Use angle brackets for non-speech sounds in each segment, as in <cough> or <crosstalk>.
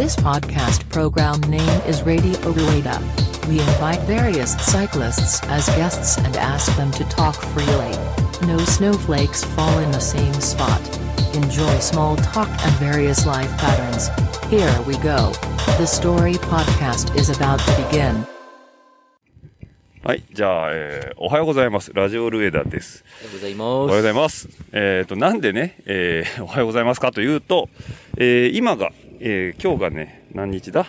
This podcast program name is Radio Rueda. We invite various cyclists as guests and ask them to talk freely. No snowflakes fall in the same spot. Enjoy small talk and various life patterns. Here we go. The story podcast is about to begin. はい。じゃあ、えーおはようございます。ラジオルエダです。おはようございおはようごます。ざいます。えっ、と、なんでね、えーおはようございますかというと、えー今が、 えー今日がね、何日だ？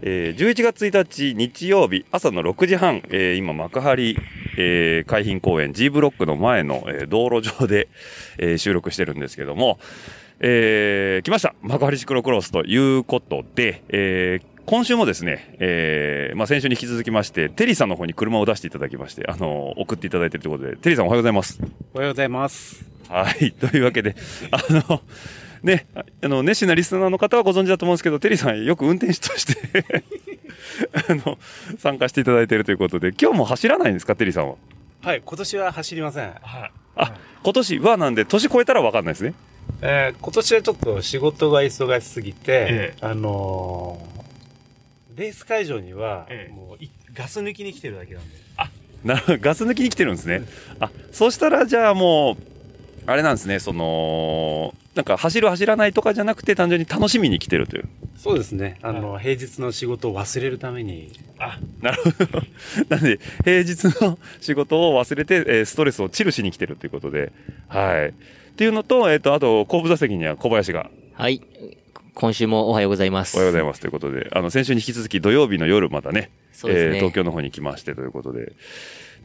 えー11月1日日曜日朝の6時半、えー今幕張、えー海浜公園 G ブロックの前の、えー道路上で、えー収録してるんですけども、えー来ました幕張シクロクロスということで、えー今週もですね、えーまあ、先週に引き続きまして、テリーさんの方に車を出していただきまして、あの送っていただいているということで、テリーさんおはようございます。おはようございます。はい。というわけで、あの、ね、ああの、熱心なリスナーの方はご存知だと思うんですけど、テリーさんよく運転手として <laughs> あの、参加していただいているということで、今日も走らないんですか、テリーさんは？はい、今年は走りません。あ、今年はなんで、年超えたらわかんないですね。えー今年はちょっと仕事が忙しすぎて、ええあのーレース会場には、ええもういガス抜きに来てるだけなんで。なるほど、ガス抜きに来てるんですね。あ、そうしたら、じゃあもう、あれなんですね、その、なんか走る走らないとかじゃなくて、単純に楽しみに来てるという。そうですね。あの、平日の仕事を忘れるために。あ、なるほど。<laughs> なんで、平日の仕事を忘れて、えーストレスをチルしに来てるということで、はい。っていうのと、えっ、と、あと、後部座席には小林が、はい。今週もおはようございます。おはようございますということで、あの、先週に引き続き土曜日の夜またね、そうですねえー東京の方に来ましてということで、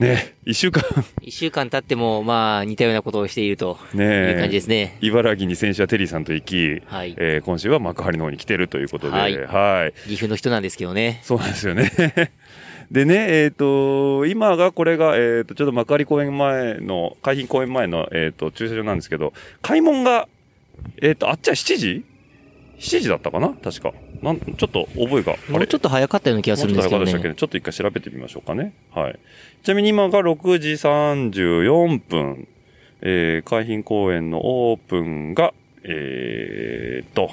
ね、一週間、一週間経っても、まあ、似たようなことをしているとねいう感じですね。茨城に先週はテリーさんと行き、はいえー今週は幕張の方に来てるということで、ははいい。岐阜の人なんですけどね。そうなんですよね。<laughs> でね、えっ、と、今がこれが、えっ、と、ちょっと幕張公園前の、海浜公園前の、えっ、と、駐車場なんですけど、開門が、えっ、と、あっちは7時 ?7 時だったかな？確か。なん、ちょっと覚えが。もうちょっと早かったような気がするんですけどね。もうちょっと早かったでしたっけねちょっと一回調べてみましょうかね。はい。ちなみに今が6時34分、えー、海浜公園のオープンが、えー、と、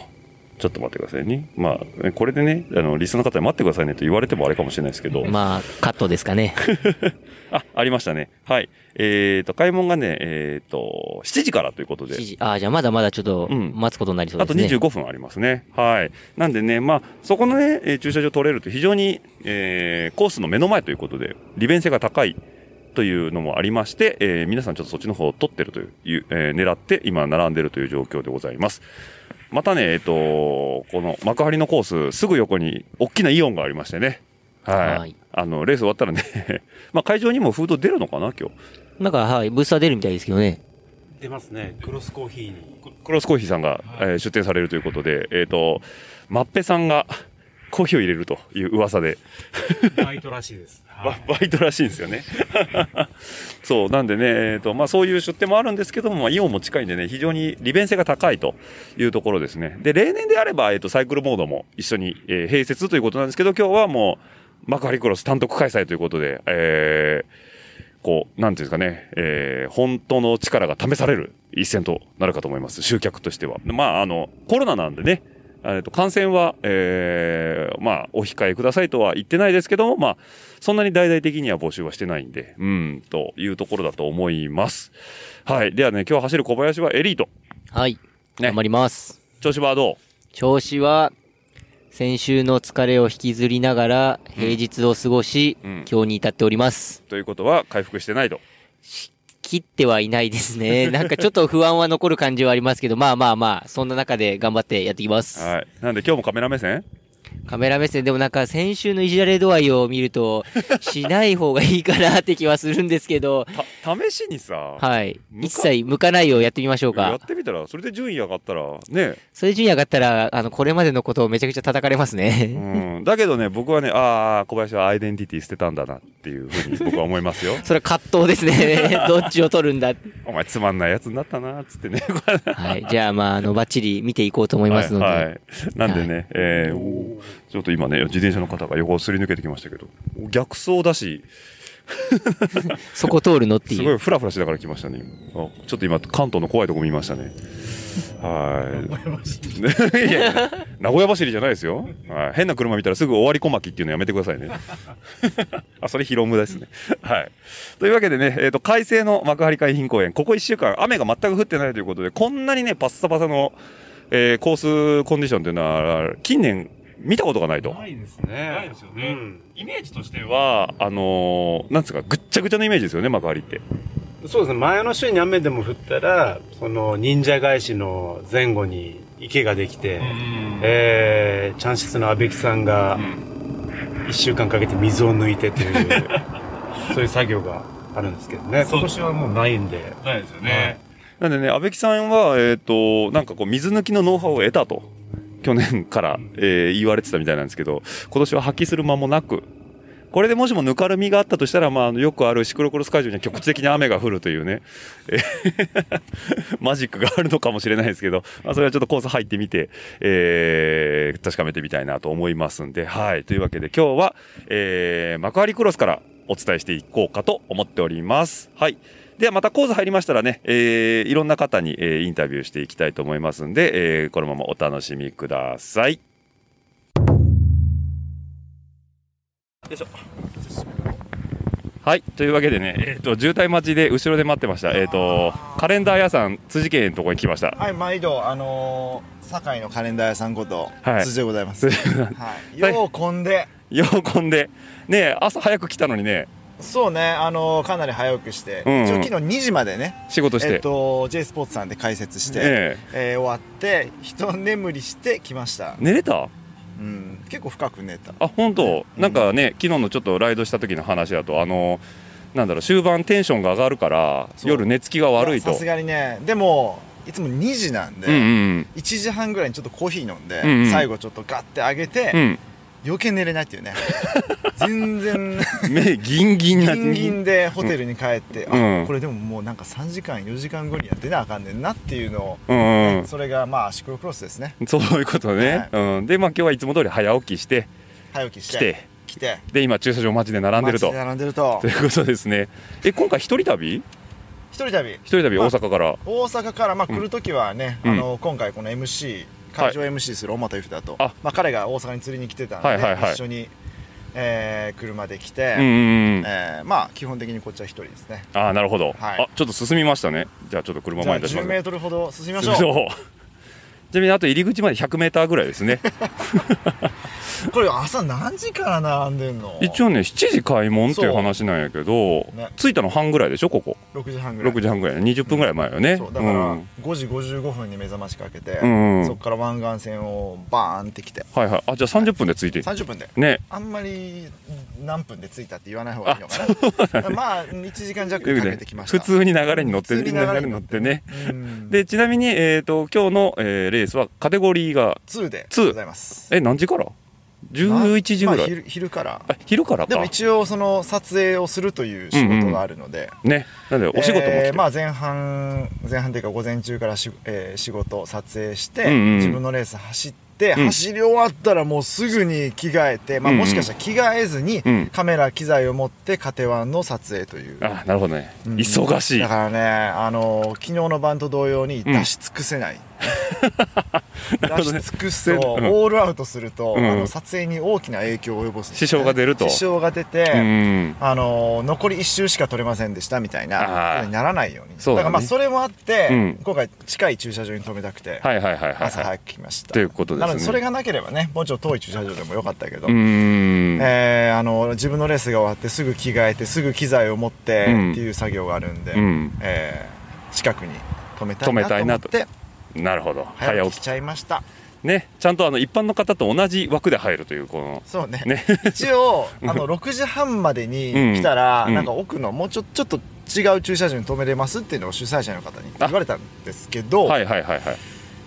ちょっと待ってくださいね。まあ、これでね、あの、リスナーの方に待ってくださいねと言われてもあれかもしれないですけど。まあ、カットですかね。<laughs> あ、ありましたね。はい。えーと、開門がね、えーと、7時からということで7。時。ああ、じゃあまだまだちょっとうん待つことになりそうあとですね。25分ありますね。はい。なんでね、まあ、そこのね、えー駐車場取れると非常に、えーコースの目の前ということで、利便性が高いというのもありまして、えー皆さんちょっとそっちの方を取ってるという、えー狙って今並んでるという状況でございます。またね、えっ、と、この幕張のコース、すぐ横に大きなイオンがありましてね。はい。はいあの、レース終わったらね、<laughs> まあ会場にもフード出るのかな、今日。なんか、はい、ブースター出るみたいですけどね。出ますね。クロスコーヒーに。クロスコーヒーさんが、えー出店されるということで、えっ、と、マッペさんがコーヒーを入れるという噂で、バイトらしいです。<laughs> ババイトらしいんですよね。<laughs> そう、なんでね、えっ、と、まあそういう出店もあるんですけども、まあイオンも近いんでね、非常に利便性が高いというところですね。で、例年であれば、えっ、と、サイクルモードも一緒に、えー併設ということなんですけど、今日はもう、幕張クロス単独開催ということで、えーこう、なんていうんですかね、えー本当の力が試される一戦となるかと思います。集客としては。まあ、あの、コロナなんでね、えっと、感染は、えーまあ、お控えくださいとは言ってないですけども、まあ、そんなに大々的には募集はしてないんで、うん、というところだと思います。はい。ではね、今日走る小林はエリート。はい。ね頑張ります。調子はどう？調子は、先週の疲れを引きずりながら、平日を過ごし、うん今日に至っております。ということは、回復してないと。切ってはいないですね。<laughs> なんかちょっと不安は残る感じはありますけど、まあまあまあ、そんな中で頑張ってやっていきます。はい。なんで今日もカメラ目線？カメラ目線でもなんか先週のいじられ度合いを見ると、<laughs> しない方がいいかなって気はするんですけど、た、試しにさ、はい。一切向かないをやってみましょうかやっ。てみたら、それで順位上がったら、ね、それ順位上がったら、あの、これまでのことをめちゃくちゃ叩かれますうね。ん。だけどね、僕はね、ああ、小林はアイデンティティ捨てたんだなっていうふうに僕は思いますよ。<laughs> それは葛藤ですね。<laughs> どっちを取るんだ。お前つまんないやつになったな、つってね。はい。じゃあ、まあ、あの、バッチリ見ていこうと思いますので。はい、はい。なんでね、えーちょっと今ね、自転車の方が横をすり抜けてきましたけど、逆走だし、<laughs> そこ通るのってすごいいう。フラフラしながら来ましたね。ちょっと今、関東の怖いとこ見ましたね。はい。<laughs> いやいや名古屋走りじゃないですよ。はい。変な車見たらすぐ終わり小巻きっていうのやめてくださいね。<laughs> あ、それ広むですね。はい。というわけでね、えっ、と、快晴の幕張海浜公園、ここ1週間雨が全く降ってないということで、こんなにね、パッサパサの、えーコースコンディションっていうのは、近年見たことがないと。ないですね。ないですよねうんイメージとしては、あのーなんつうか、ぐっちゃぐちゃのイメージですよね、幕張って。そうですね。前の週に雨でも降ったら、その忍者返しの前後に池ができて、えー、チャンシスの阿部木さんが一週間かけて水を抜いてという、<laughs> そういう作業があるんですけどね。今年はもうないんで。ないですよね。なんでね、安倍木さんは、えっ、と、なんかこう、水抜きのノウハウを得たと、去年から、えー言われてたみたいなんですけど、今年は発揮する間もなく、これでもしもぬかるみがあったとしたら、まあ、よくあるシクロクロス会場には局地的に雨が降るというね、<laughs> マジックがあるのかもしれないですけど、まあ、それはちょっとコース入ってみて、えー確かめてみたいなと思いますんで、はい。というわけで今日は、えー幕張クロスからお伝えしていこうかと思っております。はい。ではまたコース入りましたらね、えーいろんな方に、えーインタビューしていきたいと思いますんで、えーこのままお楽しみください。よいしょ。はい。というわけでね、えっ、と、渋滞待ちで後ろで待ってました。えっ、と、カレンダー屋さん、辻家のところに来ました。はい、毎度、あのー、堺のカレンダー屋さんこと、はい辻でございます。はい、よう混んで、<laughs> ようこんで、ね朝早く来たのにね、そうね、あのー、かなり早くして、うん。うん一応昨日2時までね、仕事して。えっと、J スポーツさんで解説して、ええ。ー終わって、一眠りしてきました。え。寝れた？うん、結構深く寝た。あ本当、うん。なんかね昨日のちょっとライドした時の話だとあのなんだろう終盤テンションが上がるから夜寝つきが悪いと。さすがにね、でも、いつも2時なんで、うんうん1時半ぐらいにちょっとコーヒー飲んで、うんうん。最後ちょっとガッて上げて、うん余計寝れないっていうね。<laughs> 全然、目ギンギンなギンギンでホテルに帰って、うん。あこれでももうなんか3時間4時間後には出なあかんねんなっていうのを、うんうん。それがまあシクロクロスですね。そういうことね、うん、でまあ今日はいつも通り早起きして早起きして来て。来て。で今駐車場待ちで並んでると。並んでると。ということですね。え今回一人旅？一人旅。一人旅まあ大阪から、大阪からまあ来る時はね、うん。あの今回この MC 会場 MC する小俣由だと、あ。まあ、彼が大阪に釣りに来てたんで、はいはいはい。一緒に、えー車で来て、うんうんうんえーまあ基本的にこっちは一人ですね。ああなるほど、はい。あちょっと進みましたね。じゃあちょっと車じゃあ10前に出しますメートルほど進みましょう。<laughs> ちなみにあと入り口まで100メーターぐらいですね <laughs> これ朝何時から並んでんの？一応ね7時開門っていう話なんやけど、ね。着いたの半ぐらいでしょここ。6時半ぐらい。6時半ぐらい20分ぐらい前よね、そうだからうん。5時55分に目覚ましかけて、うんうん。そこから湾岸線をバーンって来て。はいはい。あじゃあ30分で着いて。30分で。ね。あんまり何分で着いたって言わない方がいいのかな。<laughs> まあ1時間弱かけてきました。普通に流れに乗って普通に流れに乗って流れに乗ってね。うん。でちなみに、えー、と今日の、えーレースはカテゴリーが2で2ございます。え何時から？11時ぐらい、まあ昼昼から。あ昼からか。でも一応その撮影をするという仕事があるので、ね。なんでお仕事もえーまあ、前半前半というか午前中からし、えー仕事撮影して、うんうん自分のレース走って、うん。走り終わったらもうすぐに着替えて、まあ、うんうん。もしかしたら着替えずに、うん。カメラ機材を持ってカテワンの撮影という。あなるほどね、うん。忙しい。だからねあの昨日の晩と同様に出し尽くせない、<laughs> 出し尽くすと、う。ん。オールアウトすると、うん。あの撮影に大きな影響を及ぼす。支障が出ると。支障が出て、うん。あの残り1周しか取れませんでしたみたいなにならないように。そうだね。からまあそれもあって、うん。今回近い駐車場に止めたくて、朝早はいく来ました。ということですね。なのでそれがなければねもうちょっと遠い駐車場でもよかったけど、えーあの自分のレースが終わってすぐ着替えてすぐ機材を持ってってうんいう作業があるんで、うん。えー近くに止めたいなと思ってなるほど。早早起き起き。しちゃいました。ねちゃんとあの一般の方と同じ枠で入るというこのそうね。ね。一応 <laughs> あの6時半までに来たら、うん。なんか奥のもうちょちょっと違う駐車場に止めれますっていうのを主催者の方に言われたんですけど、はいはいはいはい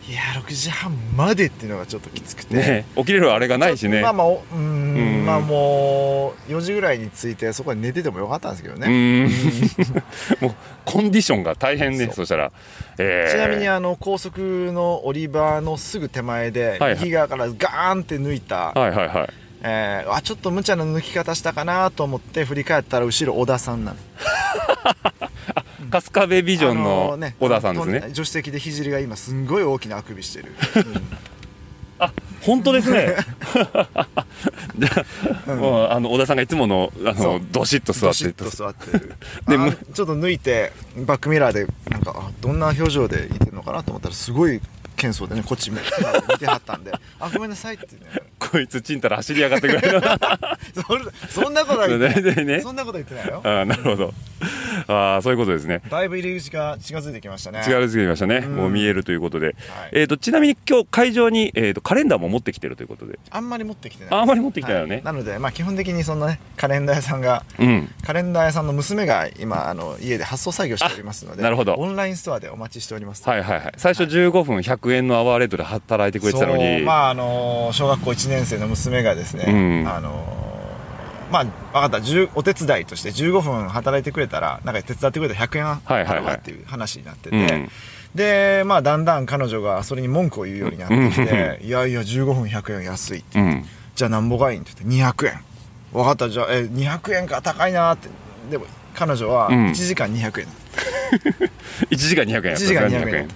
い、や6時半までっていうのがちょっときつくて、ね起きれるあれがないしね。まあまあおうーんうん。まあもう4時ぐらいに着いてそこで寝ててもよかったんですけどうね、<laughs> もうコンディションが大変ねそしたら、えー。ちなみにあの高速の降り場のすぐ手前で右側からガーンって抜いたはいはいはい。えー、あちょっと無茶な抜き方したかなと思って振り返ったら後ろ小田さんなの <laughs> 春日部ビジョンあのね小田さんですあのね。助手席で聖が今すんごい大きなあくびしてる、本当ですね。じゃあ、もうあの小田さんがいつものあのどしっと座ってと。座ってる。ちょっと抜いてバックミラーでなんかあどんな表情でいてるのかなと思ったらすごい謙遜でねこっち見てはったんで「<laughs> あごめんなさい」ってね。こいつちんたら走り上がってくれる。<laughs> そんなことは言ってない。ねねねそんなこと言ってないよ。あーなるほど。ああそういうことですね。だいぶ入り口が近づいてきましたね力づけましたね。んもう見えるということで。はいえっとちなみに今日会場にえっとカレンダーも持ってきてるということで。あんまり持ってきてないああんまり持ってきたよねはいなのでまあ基本的にそんなねカレンダー屋さんがうん。カレンダー屋さんの娘が今あの家で発送作業しておりますのであなるほどオンラインストアでお待ちしておりますはいはいはい。最初15分100円のアワーレートで働いてくれてたのに。まああの小学校1年生の娘がですね、うんあのまあ分かった。10お手伝いとして15分働いてくれたらなんか手伝ってくれたら100円払うわっていう話になってて、うんでまあだんだん彼女がそれに文句を言うようになってきて、いやいや15分100円安いってうん。じゃあなんぼがいいんって言って200円。分かった。じゃあえ200円か高いなって。でも彼女はうん。1時間200円、<laughs> 1時間200円。1時間200円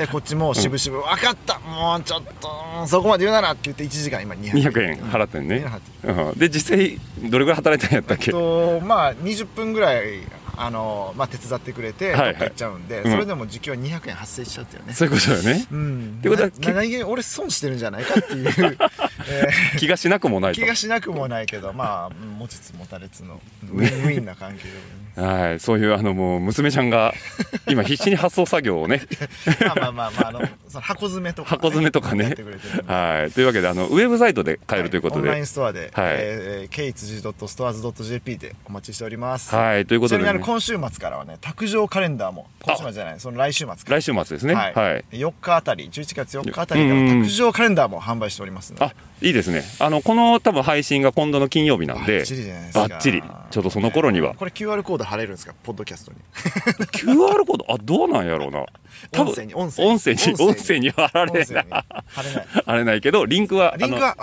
でこっちも渋々、分かったもうちょっとそこまで言うならって言って1時間今200円。200円払ってんね。うん。で実際どれぐらい働いたんやったっえけっとまあ20分ぐらいあの、まあ、手伝ってくれて、はいはい。行っちゃうんで、うん。それでも時給は200円発生しちゃったよね。そういうことだよね。うん。ってことはな何気に俺損してるんじゃないかっていう、<laughs> えー。気がしなくもないと。気がしなくもないけどまあ持ちつ持たれつのウィンウィンな関係で、はい。そういうあのもう娘ちゃんが今必死に発送作業をね。<laughs> まあまあまあまああのその箱詰めとか、箱詰めとかね。はい。というわけであのウェブサイトで買えるということオンラインでストアで、はい。えー、k1g.stores.jp でお待ちしております、はい。というこちなみにあとでねの今週末からはね卓上カレンダーも今週末じゃないその来週末来週末ですね。はい。はい。4日あたり11月4日あたりからうん。卓上カレンダーも販売しておりますので。あいいですね。あのこの多分配信が今度の金曜日なんでバッチリじゃないですか。バッチリ。ちょっとその頃には。これ QR コード貼れるんですか？ポッドキャストに。<laughs> QR コード？あどうなんやろうな。多分音声に音声に。音声には貼られない。貼れない。あれないけどリンクはリンクは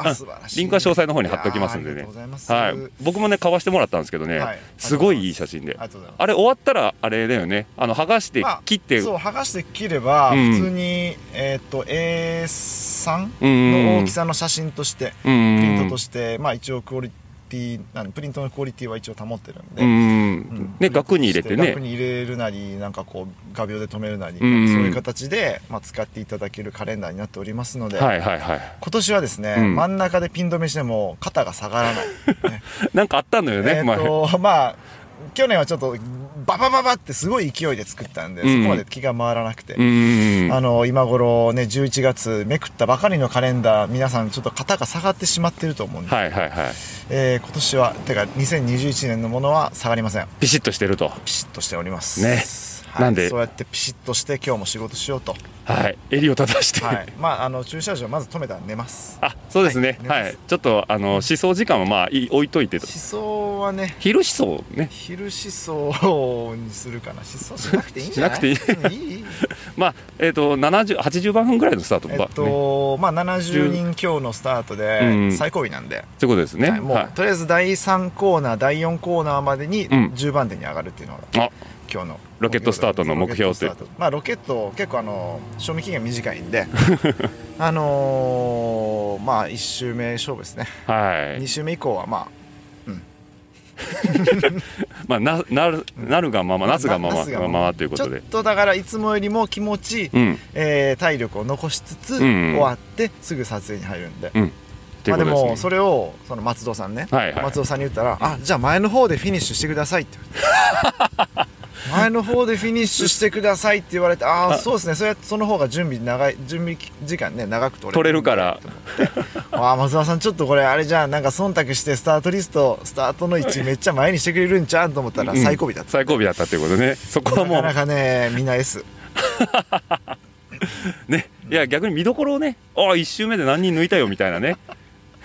リンクは詳細の方に貼っておきますんでね。りがとうございます。はい。僕もね買わしてもらったんですけどね、はい。す。ごいいい写真であれ終わったらあれだよね。あの剥がしてまあ切って、そう剥がして切ればうん。普通に、えっ、と A3 うんの大きさの写真としてうんうんプリントとして、まあ一応クオリティなんプリントのクオリティは一応保ってるんで、うんうんね額に入れてね。額に入れるなりなんかこう画鋲で留めるなり、うんそういう形で、まあ、使っていただけるカレンダーになっておりますので、はいはいはい。今年はですね、うん。真ん中でピン止めしても肩が下がらない、<laughs> ね。なんかあったのよね、えっ前。とまあ去年はちょっとババババってすごい勢いで作ったんで、うん。そこまで気が回らなくて、うん。あの今頃ね11月めくったばかりのカレンダー皆さんちょっと肩が下がってしまってると思うんで、はいはいはい。えー今年はてか2021年のものは下がりません。ピシッとしてると。ピシッとしております。ね。はいなんで。そうやってピシッとして今日も仕事しようと。はい。襟を正して、はい。まああの駐車場まず止めたら寝ます。あそうですね。はい。はい、ちょっとあの思想時間はまあい置いといてと。思想はね。昼思想ね。昼思想にするかな。思想しなくていいんじゃない？しなくていい。いい。<laughs> まあえっ、と70 80番分ぐらいのスタートえば、っと、まあ70人強のスタートうん。で最後尾なんで、ということですね。はい。もう、はい。とりあえず第3コーナー第4コーナーまでにうん。10番手に上がるっていうのが。あ今日のロケットスタートの目標というロケットスタートまあロケット結構あの賞味期限短いんで <laughs> あのーまあ1周目勝負ですね。はい。2周目以降はままあ <laughs> ななるなるがままあなすがままがまま。ということで。ちょっとだからいつもよりも気持ち、うん。えー体力を残しつつ、うんうん。終わってすぐ撮影に入るんで、うんまあ、でもそれをその松戸さんね、はいはい。松尾さんに言ったら「あじゃあ前の方でフィニッシュしてください」って。言われて前の方でフィニッシュしてくださいって言われてあああそうですねそれその方が準備長い準備時間ね長く取れ取れるから。<laughs> ああ松尾さんちょっとこれあれじゃんなんか忖度してスタートリストスタートの位置めっちゃ前にしてくれるんちゃうんと思ったらうん。最後尾だった、最後尾だったっていうことね。そこはもう。なかなかねみんな S <laughs> ね。いや逆に見どころをねああ1周目で何人抜いたよみたいなね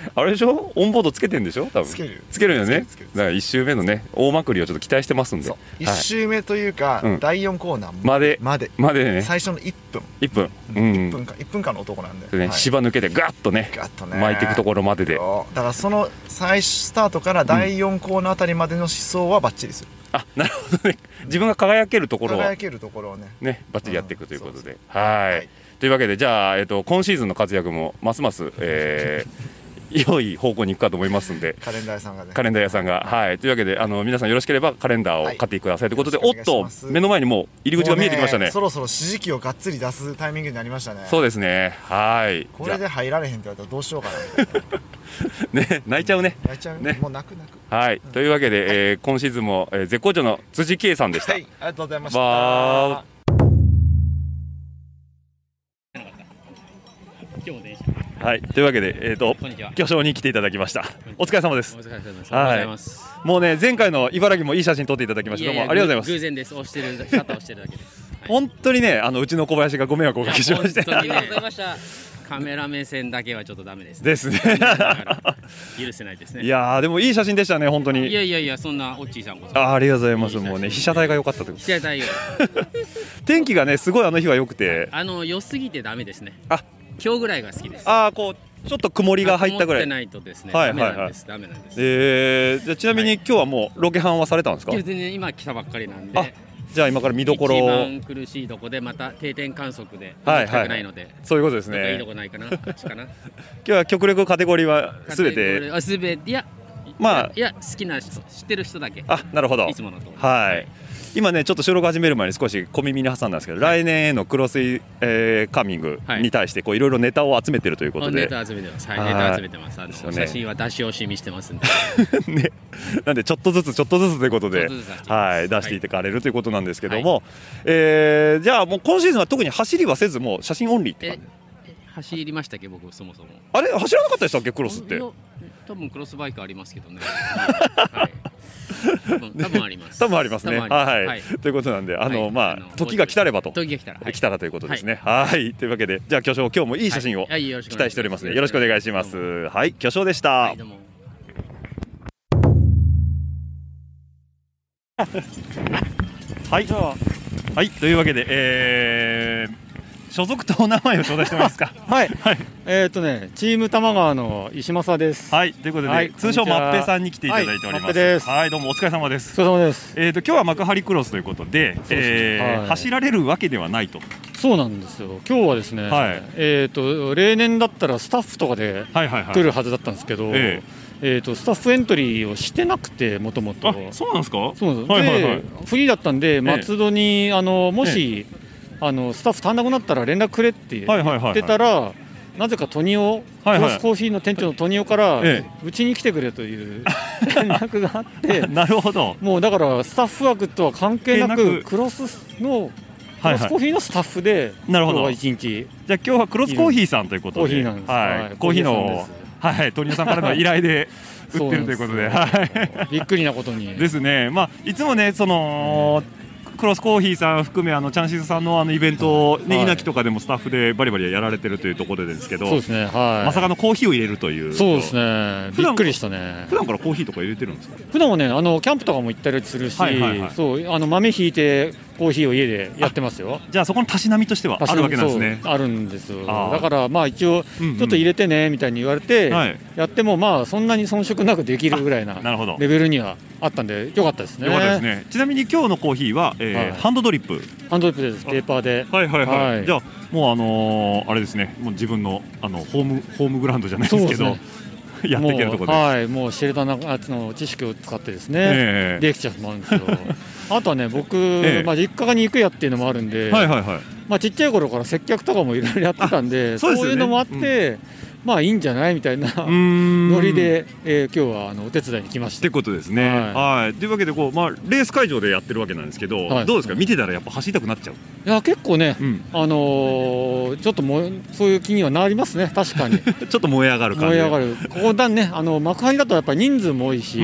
<laughs> あれでしょ？オンボードつけてんでしょ？多分。つけるよ。つけるよね。だから1周目のね大まくりをちょっと期待してますんで。そう。はい。1周目というか、うん。第4コーナーまで。まで。まで。ね。最初の1分、1分。ううん。ん1分間1分間の男なんで、でねはい。芝抜けてガッとねガッとね。巻いていくところまでで。だからその最初スタートから第4コーナーあたりまでの思想はバッチリす。るあなるほどね。自分が輝けるところは輝けるところをね。ねバッチリやっていくということうん。ではいはい。というわけでじゃあ、えっと今シーズンの活躍もますます、えー、良い方向に行くかと思いますんで。カレンダー屋さんがね。カレンダー屋さんが。はい。というわけであの皆さんよろしければカレンダーを買ってくださいということで、おおっと目の前にもう入り口が見えてきましたね。そろそろ指示器をがっつり出すタイミングになりましたね。そうですね。はい。これで入られへんって言われたらどうしようかな。<laughs> ね泣いちゃうね。泣いちゃうね。もう泣く泣く。はい、というわけで、えー今シーズンも、えー絶好調の辻圭さんでした、はい。ありがとうございましたはい、というわけで、えー、と巨匠に来ていただきましたお疲れ様ですお疲れ様です。はい。もうね前回の茨城もいい写真撮っていただきましたどうもありがとうございます偶然です。押してるシャッター押してるだけです。はい本当にねあのうちの小林がご迷惑をおかけしまして本当にね。カメラ目線だけはちょっとダメです、ね。ですね許せないですね。いやーでもいい写真でしたね本当いにやいやいやそんなオッチーさんこそ。あーありがとうございますもうね被写体が良かったという被写体よ。<laughs> 天気がねすごいあの日は良くてあの良すぎてダメですね。あ今日ぐらいが好きです。ああこうちょっと曇りが入ったぐらいないとですね。はいダメなんです。ダメなんです。えー、じゃあちなみに今日はもうロケハンはされたんですか、全然今来たばっかりなんあで。じゃあ今から見どころ一を番苦しいとこでまた定点観測ではい行きたくないので。そういうことですどっかいいねとこないかな。かな。<laughs> 今日は極力カテゴリーはすべてあすべていやまあいや好きな人知ってる人だけあなるほどいつものとはい今ねちょっと収録始める前に少し小耳に挟んだんですけど来年へのクロスイ、えーカーミングに対してこういろいろネタを集めてるということで、ネタ集めてます。はいはい。ネタ集めてます。あのね。写真は出し惜しみしてますんで。<laughs> ね、なんでちょっとずつちょっとずつということではい、出していかれるということなんですけども、えーじゃあもう今シーズンは特に走りはせずもう写真オンリーって感えじ？え走りましたっけ僕そもそも。あれ走らなかったでしたっけクロスって？多分クロスバイクありますけどね。<laughs> はい。多分多分あります。多分ありますね。多分あはい、りますということなんであの、はい。まあ時が来たればと。時が来たらはい。来たらということですね。はい。というわけでじゃあ巨匠今日もいい写真を期待しておりますのでよろしくお願いします。はい。巨匠でした、はい。はい。というわけでえー、所属とお名前を頂戴してもらえますか？<laughs> はい、はい。えっ、とね、チーム玉川の石正です。はい。ということで、はい。通称マッペさんに来ていただいております。はい。はいどうもお疲れ様です。お疲れ様です。えー、と今日は幕張クロスということで、えーはい。走られるわけではないと、そうなんですよ。今日はですね、はい。えっ、と例年だったらスタッフとかではいはいはい。来るはずだったんですけど、ええ。っ、とスタッフエントリーをしてなくてもともと。あそうなんですか？そうなんです。はいはいはい。でフリーだったんで松戸にあのもし、あのスタッフ足んなくなったら連絡くれって言ってたら。なぜかトニオ、はいはい。クロスコーヒーの店長のトニオからえうちに来てくれという <laughs> 連絡があってなるほど。もうだからスタッフ枠とは関係なくく。クロスのクロスコーヒーのスタッフでなるほど。今日は一日。じゃあ今日はクロスコーヒーさんということで。コーヒーなんです。はい。はい。コーヒーのはい鳥野さんからの依頼で <laughs> 売ってるということで。はい。びっくりなことに。ですね。まあいつもねそのクロスコーヒーさん含めあのチャンシズさんのあのイベントねはい。稲城とかでもスタッフでバリバリやられてるというところでですけどそうですねはい。まさかのコーヒーを入れるという。そうですね。びっくりしたね。普段からコーヒーとか入れてるんですか？普段はねあのキャンプとかも行ったりするし、はいはいはい。そうあの豆ひいてコーヒーを家でやってますよ。じゃあそこのたしなみとしてはあるわけなんですね。あるんですだからまあ一応ちょっと入れてねみたいに言われて、はい。やってもまあそんなに遜色なくできるぐらいなレベルにはあったんでよかったですね。よかったですね。ちなみに今日のコーヒーは、えーはい。ハンドドリップ。ハンドリップです。ペーパーで。はいはいはい、はい。じゃあもうあのーあれですね。もう自分のあのホームホームグラウンドじゃないですけど <laughs> やっていけるところで、もうはい。もうシェルターのやつの知識を使ってですね、ええ。できちゃうもんですよあとはね僕、え。えまあ、実家が肉屋っていうのもあるんで、はいはいはい。まあ、ちっちゃい頃から接客とかもいろいろやってたんで <laughs> そうね。いうのもあって、まあいいんじゃないみたいなノリで、えー今日はあのお手伝いに来ましったてことですね。ははい。というわけでこうまあレース会場でやってるわけなんですけど、はい。どうですか？見てたらやっぱ走りたくなっちゃう？いや結構ね、うん。あのーちょっともうそういう気にはなりますね。確かに。<laughs> ちょっと燃え上がる感じ。燃え上がる。ここだねあの幕張だとやっぱり人数も多いし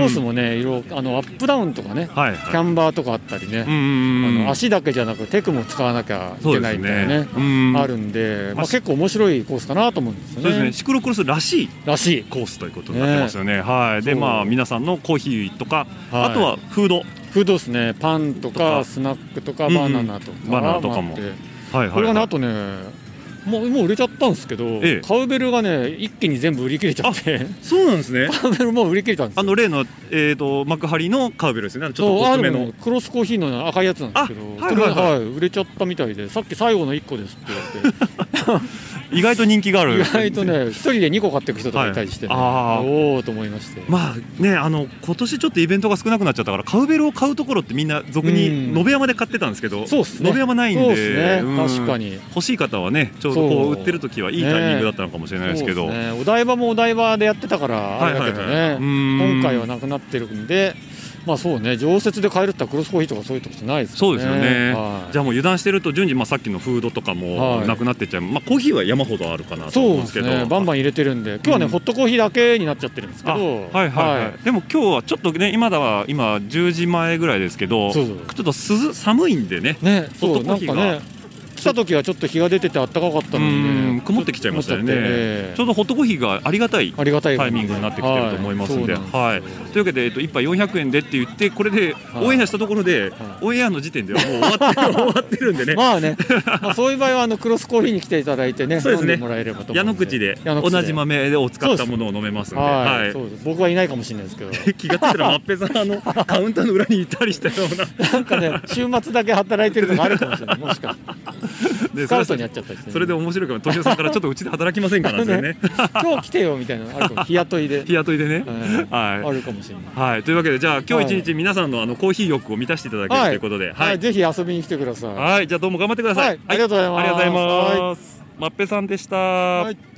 うースもねいろあのアップダウンとかねはいキャンバーとかあったりね、うんうんうん。あの足だけじゃなくテクも使わなきゃいけないみたいなねうん。あるんで、まあ、まあ結構面白いコースかなと思うんですよね。そうですね。シクロクロスらしいらしい。コースということになってますよね。はい。でまあ皆さんのコーヒーとか、はい。あとはフード。フードですね。パンととか。かスナックとかうんうんバナナとか、バナナとかも。あって。はいこれがねはいあとねもうもう売れちゃったんですけど、ええ。カウベルがね一気に全部売り切れちゃって。そうなんですね。<laughs> カウベルもう売り切れたんですよ。あの例の、えー、と幕張のカーベルですね。ちょっとそうあ細めの。クロスコーヒーの赤いやつなんですけどあはいはいはい。売れちゃったみたいでさっき最後の1個ですって言われて <laughs> 意外と人気がある。意外とね <laughs> 一人で2個買っていく人とかいたりして、ね。はい。あー。おおと思いまして。まあねあの今年ちょっとイベントが少なくなっちゃったからカウベルを買うところってみんな俗にうん。延山で買ってたんですけどそうっすね。延山ないんでねうん確かに。欲しい方はねちょうどこそう。う売ってる時はいいタイミングだったのかもしれないですけど、ね。お台場もお台場でやってたからあれだけどね、はいはいはい。うん。今回はなくなってるんでまあそうね常設で買えるってクロスコーヒーとかそういうとこじゃないですそうですよね、はい。じゃあもう油断してると順次、まあ、さっきのフードとかもはい。なくなってっちゃう、まあ、コーヒーは山ほどあるかなと思うんですけど。すね。バンバン入れてるんで今日はね、うん。ホットコーヒーだけになっちゃってるんですけど。あはいはい。はい、でも今日はちょっとね今だは今10時前ぐらいですけどちょっと涼寒いんでね。ねホットコーヒーが来た時はちょっと日が出てて暖かかったのにうんね曇ってきちゃいましたよね。曇っちょうどホットコーヒーがありがたいありがたい。タイミングになってきてると思いますんで、はい。というわけで、えっと、1杯400円でって言って、これではい。オンエアしたところで、オンエアの時点ではもう終わって終わってるんでね、<laughs> まあね、まあ、そういう場合はあのクロスコーヒーに来ていただいてねそうですね。もらえればと思矢うん野口で矢野口同じ豆でを使ったものを飲めますんで、はい、はいそうです。僕はいないかもしれないですけど。<laughs> 気がついたら、マッペさん、あの <laughs> カウンターの裏にいたりしたような。なんかね週末だけ働いてるとかあるかもしれない。もしかして。でスカウトにやっちゃったりしてねそれで面白いかも、敏夫さんからちょっとうちで働きませんかなんてね、今日来てよみたいなのあるかも。日雇いで、<laughs> 日雇いでね。はい。るかもしれない。はい、というわけで、じゃあ、今日一日、皆さんのあのコーヒー欲を満たしていただけるということで、はい、ぜひ遊びに来てください。はい、じゃあどうも頑張ってください。はい。ありがとうございます。ありがとうございます。まっぺさんでした。い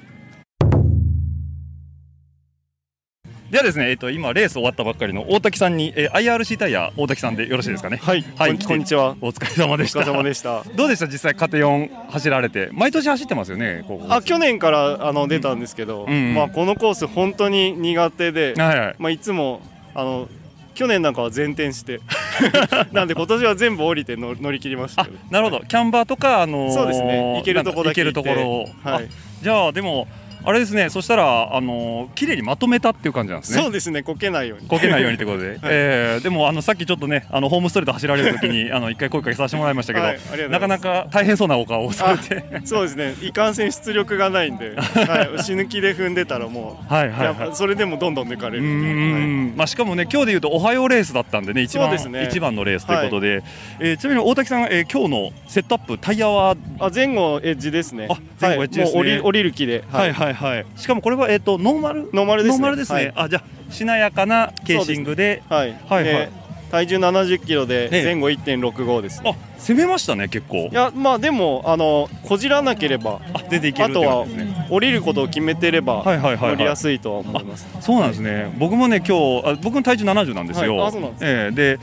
ではですね、えっと今レース終わったばっかりの大滝さんに、えー、IRC タイヤ大滝さんでよろしいですかね？はい、はいこんにちは。お疲れ様でした。お疲れ様でした。どうでした？実際カテヨン走られて、毎年走ってますよね。あ、去年からあの出たんですけど、うんうんまあこのコース本当に苦手で、はいはい。まあいつもあの去年なんかは前転して、<laughs> なんで今年は全部降りての乗り切りましたなるほど。キャンバーとかあのーそうですね行けるとこだけ行けるところを。はいあじゃあでもあれですね。そしたらあのー綺麗にまとめたっていう感じなんですね。そうですね、こけないように。こけないようにってことで、<laughs> えーでもあのさっきちょっとねあのホームストレート走られる時にあの一回声かけさせてもらいましたけど、はいなかなか大変そうなお顔をされて。そうですね、いかんせん出力がないんで、はい、<laughs> 死ぬ気で踏んでたらもう、はいはいはい。それでもどんどん抜かれうるまあ、しかもね今日でいうとおはようレースだったんでね一番ですね。一番のレースということで、えーちなみに大滝さん、えー今日のセットアップタイヤは、あ前後エッジですね。あ前後エッジですね。はい、もう降り降りる気で、はい、はいはいしかもこれはえっ、とノーマル？ノーマルですね。ノーマルですね、はい。あじゃあしなやかなケーシングで。はい、はいはい。で体重70キロでええ。前後1.65です、ね。あ攻めましたね結構。いやまあでもあのこじらなければあ出ていけるあとは降りることを決めてればはいはいはいはい。乗りやすいとは思います。そうなんですね、僕もね、今日あ僕の体重70なんですよ、はい。あそうなんですええ。で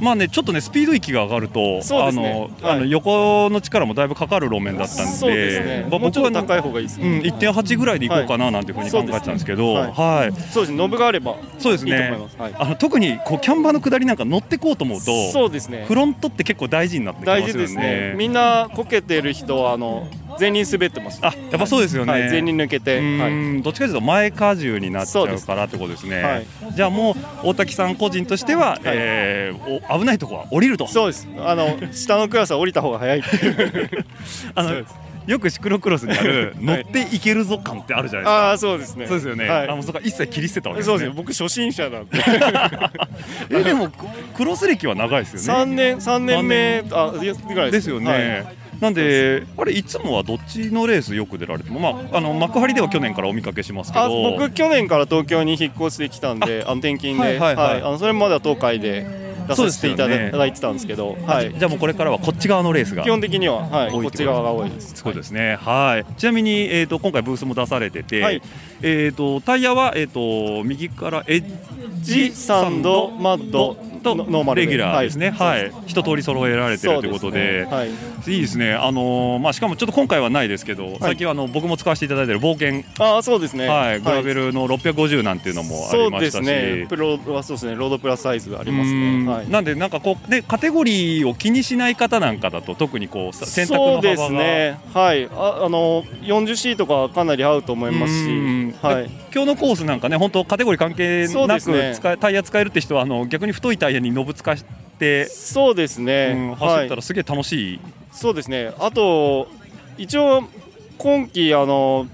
まあね、ちょっとね、スピード域が上がると、ねのあのはい横の力もだいぶかかる路面だったんで、ですね。僕は高い方がいいですね。うん、1.8ぐらいでいこうかななんていうふうに考えてたんですけど、はい、そうですね。ノブがあればそうですいいと思いねます。はい。あの特にこうキャンバーの下りなんか乗ってこうと思うと、そうですねフ。ロントって結構大事になってきますよね。大事ですね。みんなこけてる人はあの前輪滑ってます。あやっぱそうですよね。はい、前輪抜けて、うはい、んどっちかというと前荷重になっちゃそうからってことですね。はいじゃあもう大滝さん個人としては、えーお危ないとこは降りると。そうです。あの下のクラスは降りた方が早い。<laughs> あのよくシクロクロスにある乗はいっていけるぞ感ってあるじゃないですか。ああそうですね。そうですよね。はいあのそこは一切切り捨てたわけですね。そうですね。僕初心者なんで。<laughs> えでもクロス歴は長いですよね。三年三年目あぐらいですよね。はいなんで、あれいつもはどっちのレースよく出られても、まああの幕張では去年からお見かけしますけど、あ僕去年から東京に引っ越してきたんであの転勤で、それまでは東海で出させていただ,、いてたんですけど、は、はい。い、じゃあもうこれからはこっち側のレースが。基本的には、はい、こっち側が多いです。そうですね。はい。ちなみにえっ、と今回ブースも出されてて、はい。えっ、とタイヤはえっ、と右からエッジジサンドマッドとノノーマルで。レギュラーですね、ははい。い一通り揃えられてるということで。ね。はい。いいですね、あのーまあ、しかもちょっと今回はないですけど、最近はあの僕も使わせていただいている冒険、ああそうですね。はい、グラベルの650なんていうのもありましたし。ね。プロはそうですね。ロードプラスサイズありますね。はい。なんでなんかこうねカテゴリーを気にしない方なんかだと特にこうさ選択の幅が。そうですね。はい。ああの 40C とかかなり合うと思いますし。うん。はい今日のコースなんかね本当カテゴリー関係なく使え、タイヤ使えるって人はあの逆に太いタイヤにのぶつかして、そうですね、うん走はいったらすげえ楽しい、そうですね。あと一応今季あの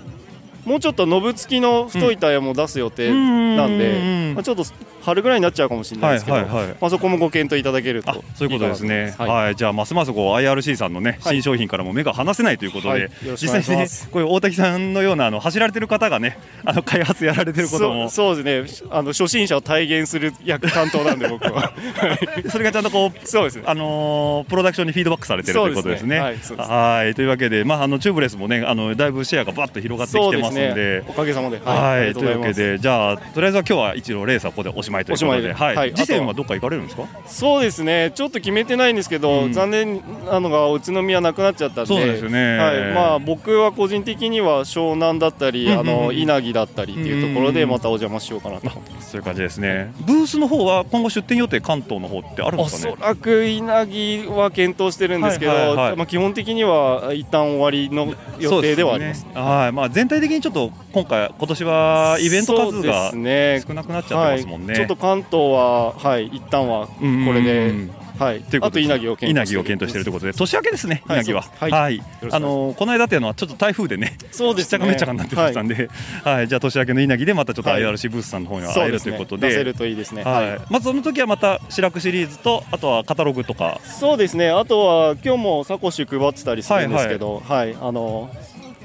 もうちょっとノブ付きの太いタイヤも出す予定なんで、うん。まあ、ちょっと春ぐらいになっちゃうかもしれないですけど、はいはいはい。まあ、そこもご検討いただけるとそういうことですね。ははい。い、じゃあますますこう IRC さんのね、はい。新商品からも目が離せないということで、はい。よろしくお願いし実際にねこういう大滝さんのようなあの走られてる方がね、あの開発やられてることも。そうですね。あの初心者を体現する役担当なんで僕は。<laughs> それがちゃんとこう、そうです。ねあのープロダクションにフィードバックされてるということですね。はい。というわけで、まああのチューブレスもね、あのだいぶシェアがバッと広がってきてますんで、ね。おかげさまで。はい、とというわけで、じゃあとりあえずは今日は一路レースはここでおしまいということで、おしまいで。はい、はい。次戦はどっか行かれるんですか？そうですね。ちょっと決めてないんですけど、うん。残念なのが宇都宮なくなっちゃったんで。そうですよね。はい。まあ、僕は個人的には湘南だったり、あの稲城だったりっていうところでまたお邪魔しようかなと。思ってます。そういう感じですね。ブースの方は今後出店予定関東の方ってあるんおですかね？そ？らく稲城は検討してるんですけど、まあ、基本的には一旦終わりの予定ではあります。ね。はい、まあ全体的にちょっと今回今年はイベント数が少なくなっちゃってますもんね。ょっと関東は、はい、一旦はこれで、はい、ということであと稲城を検討稲城を検討しているということで年明けですね、はい稲城は。はいあのこの間っていうのはちょっと台風でね、そうですちゃかめっちゃかになってましたんで、はい、じゃあ年明けの稲城でまたちょっとはい。IRC ブースさんの方には会えるということで、出せるといいですね。はい。はい。まずその時はまた白くシリーズとあとはカタログとか、そうですね。あとは今日もサコッシュ配ってたりするんですけど、はい。あの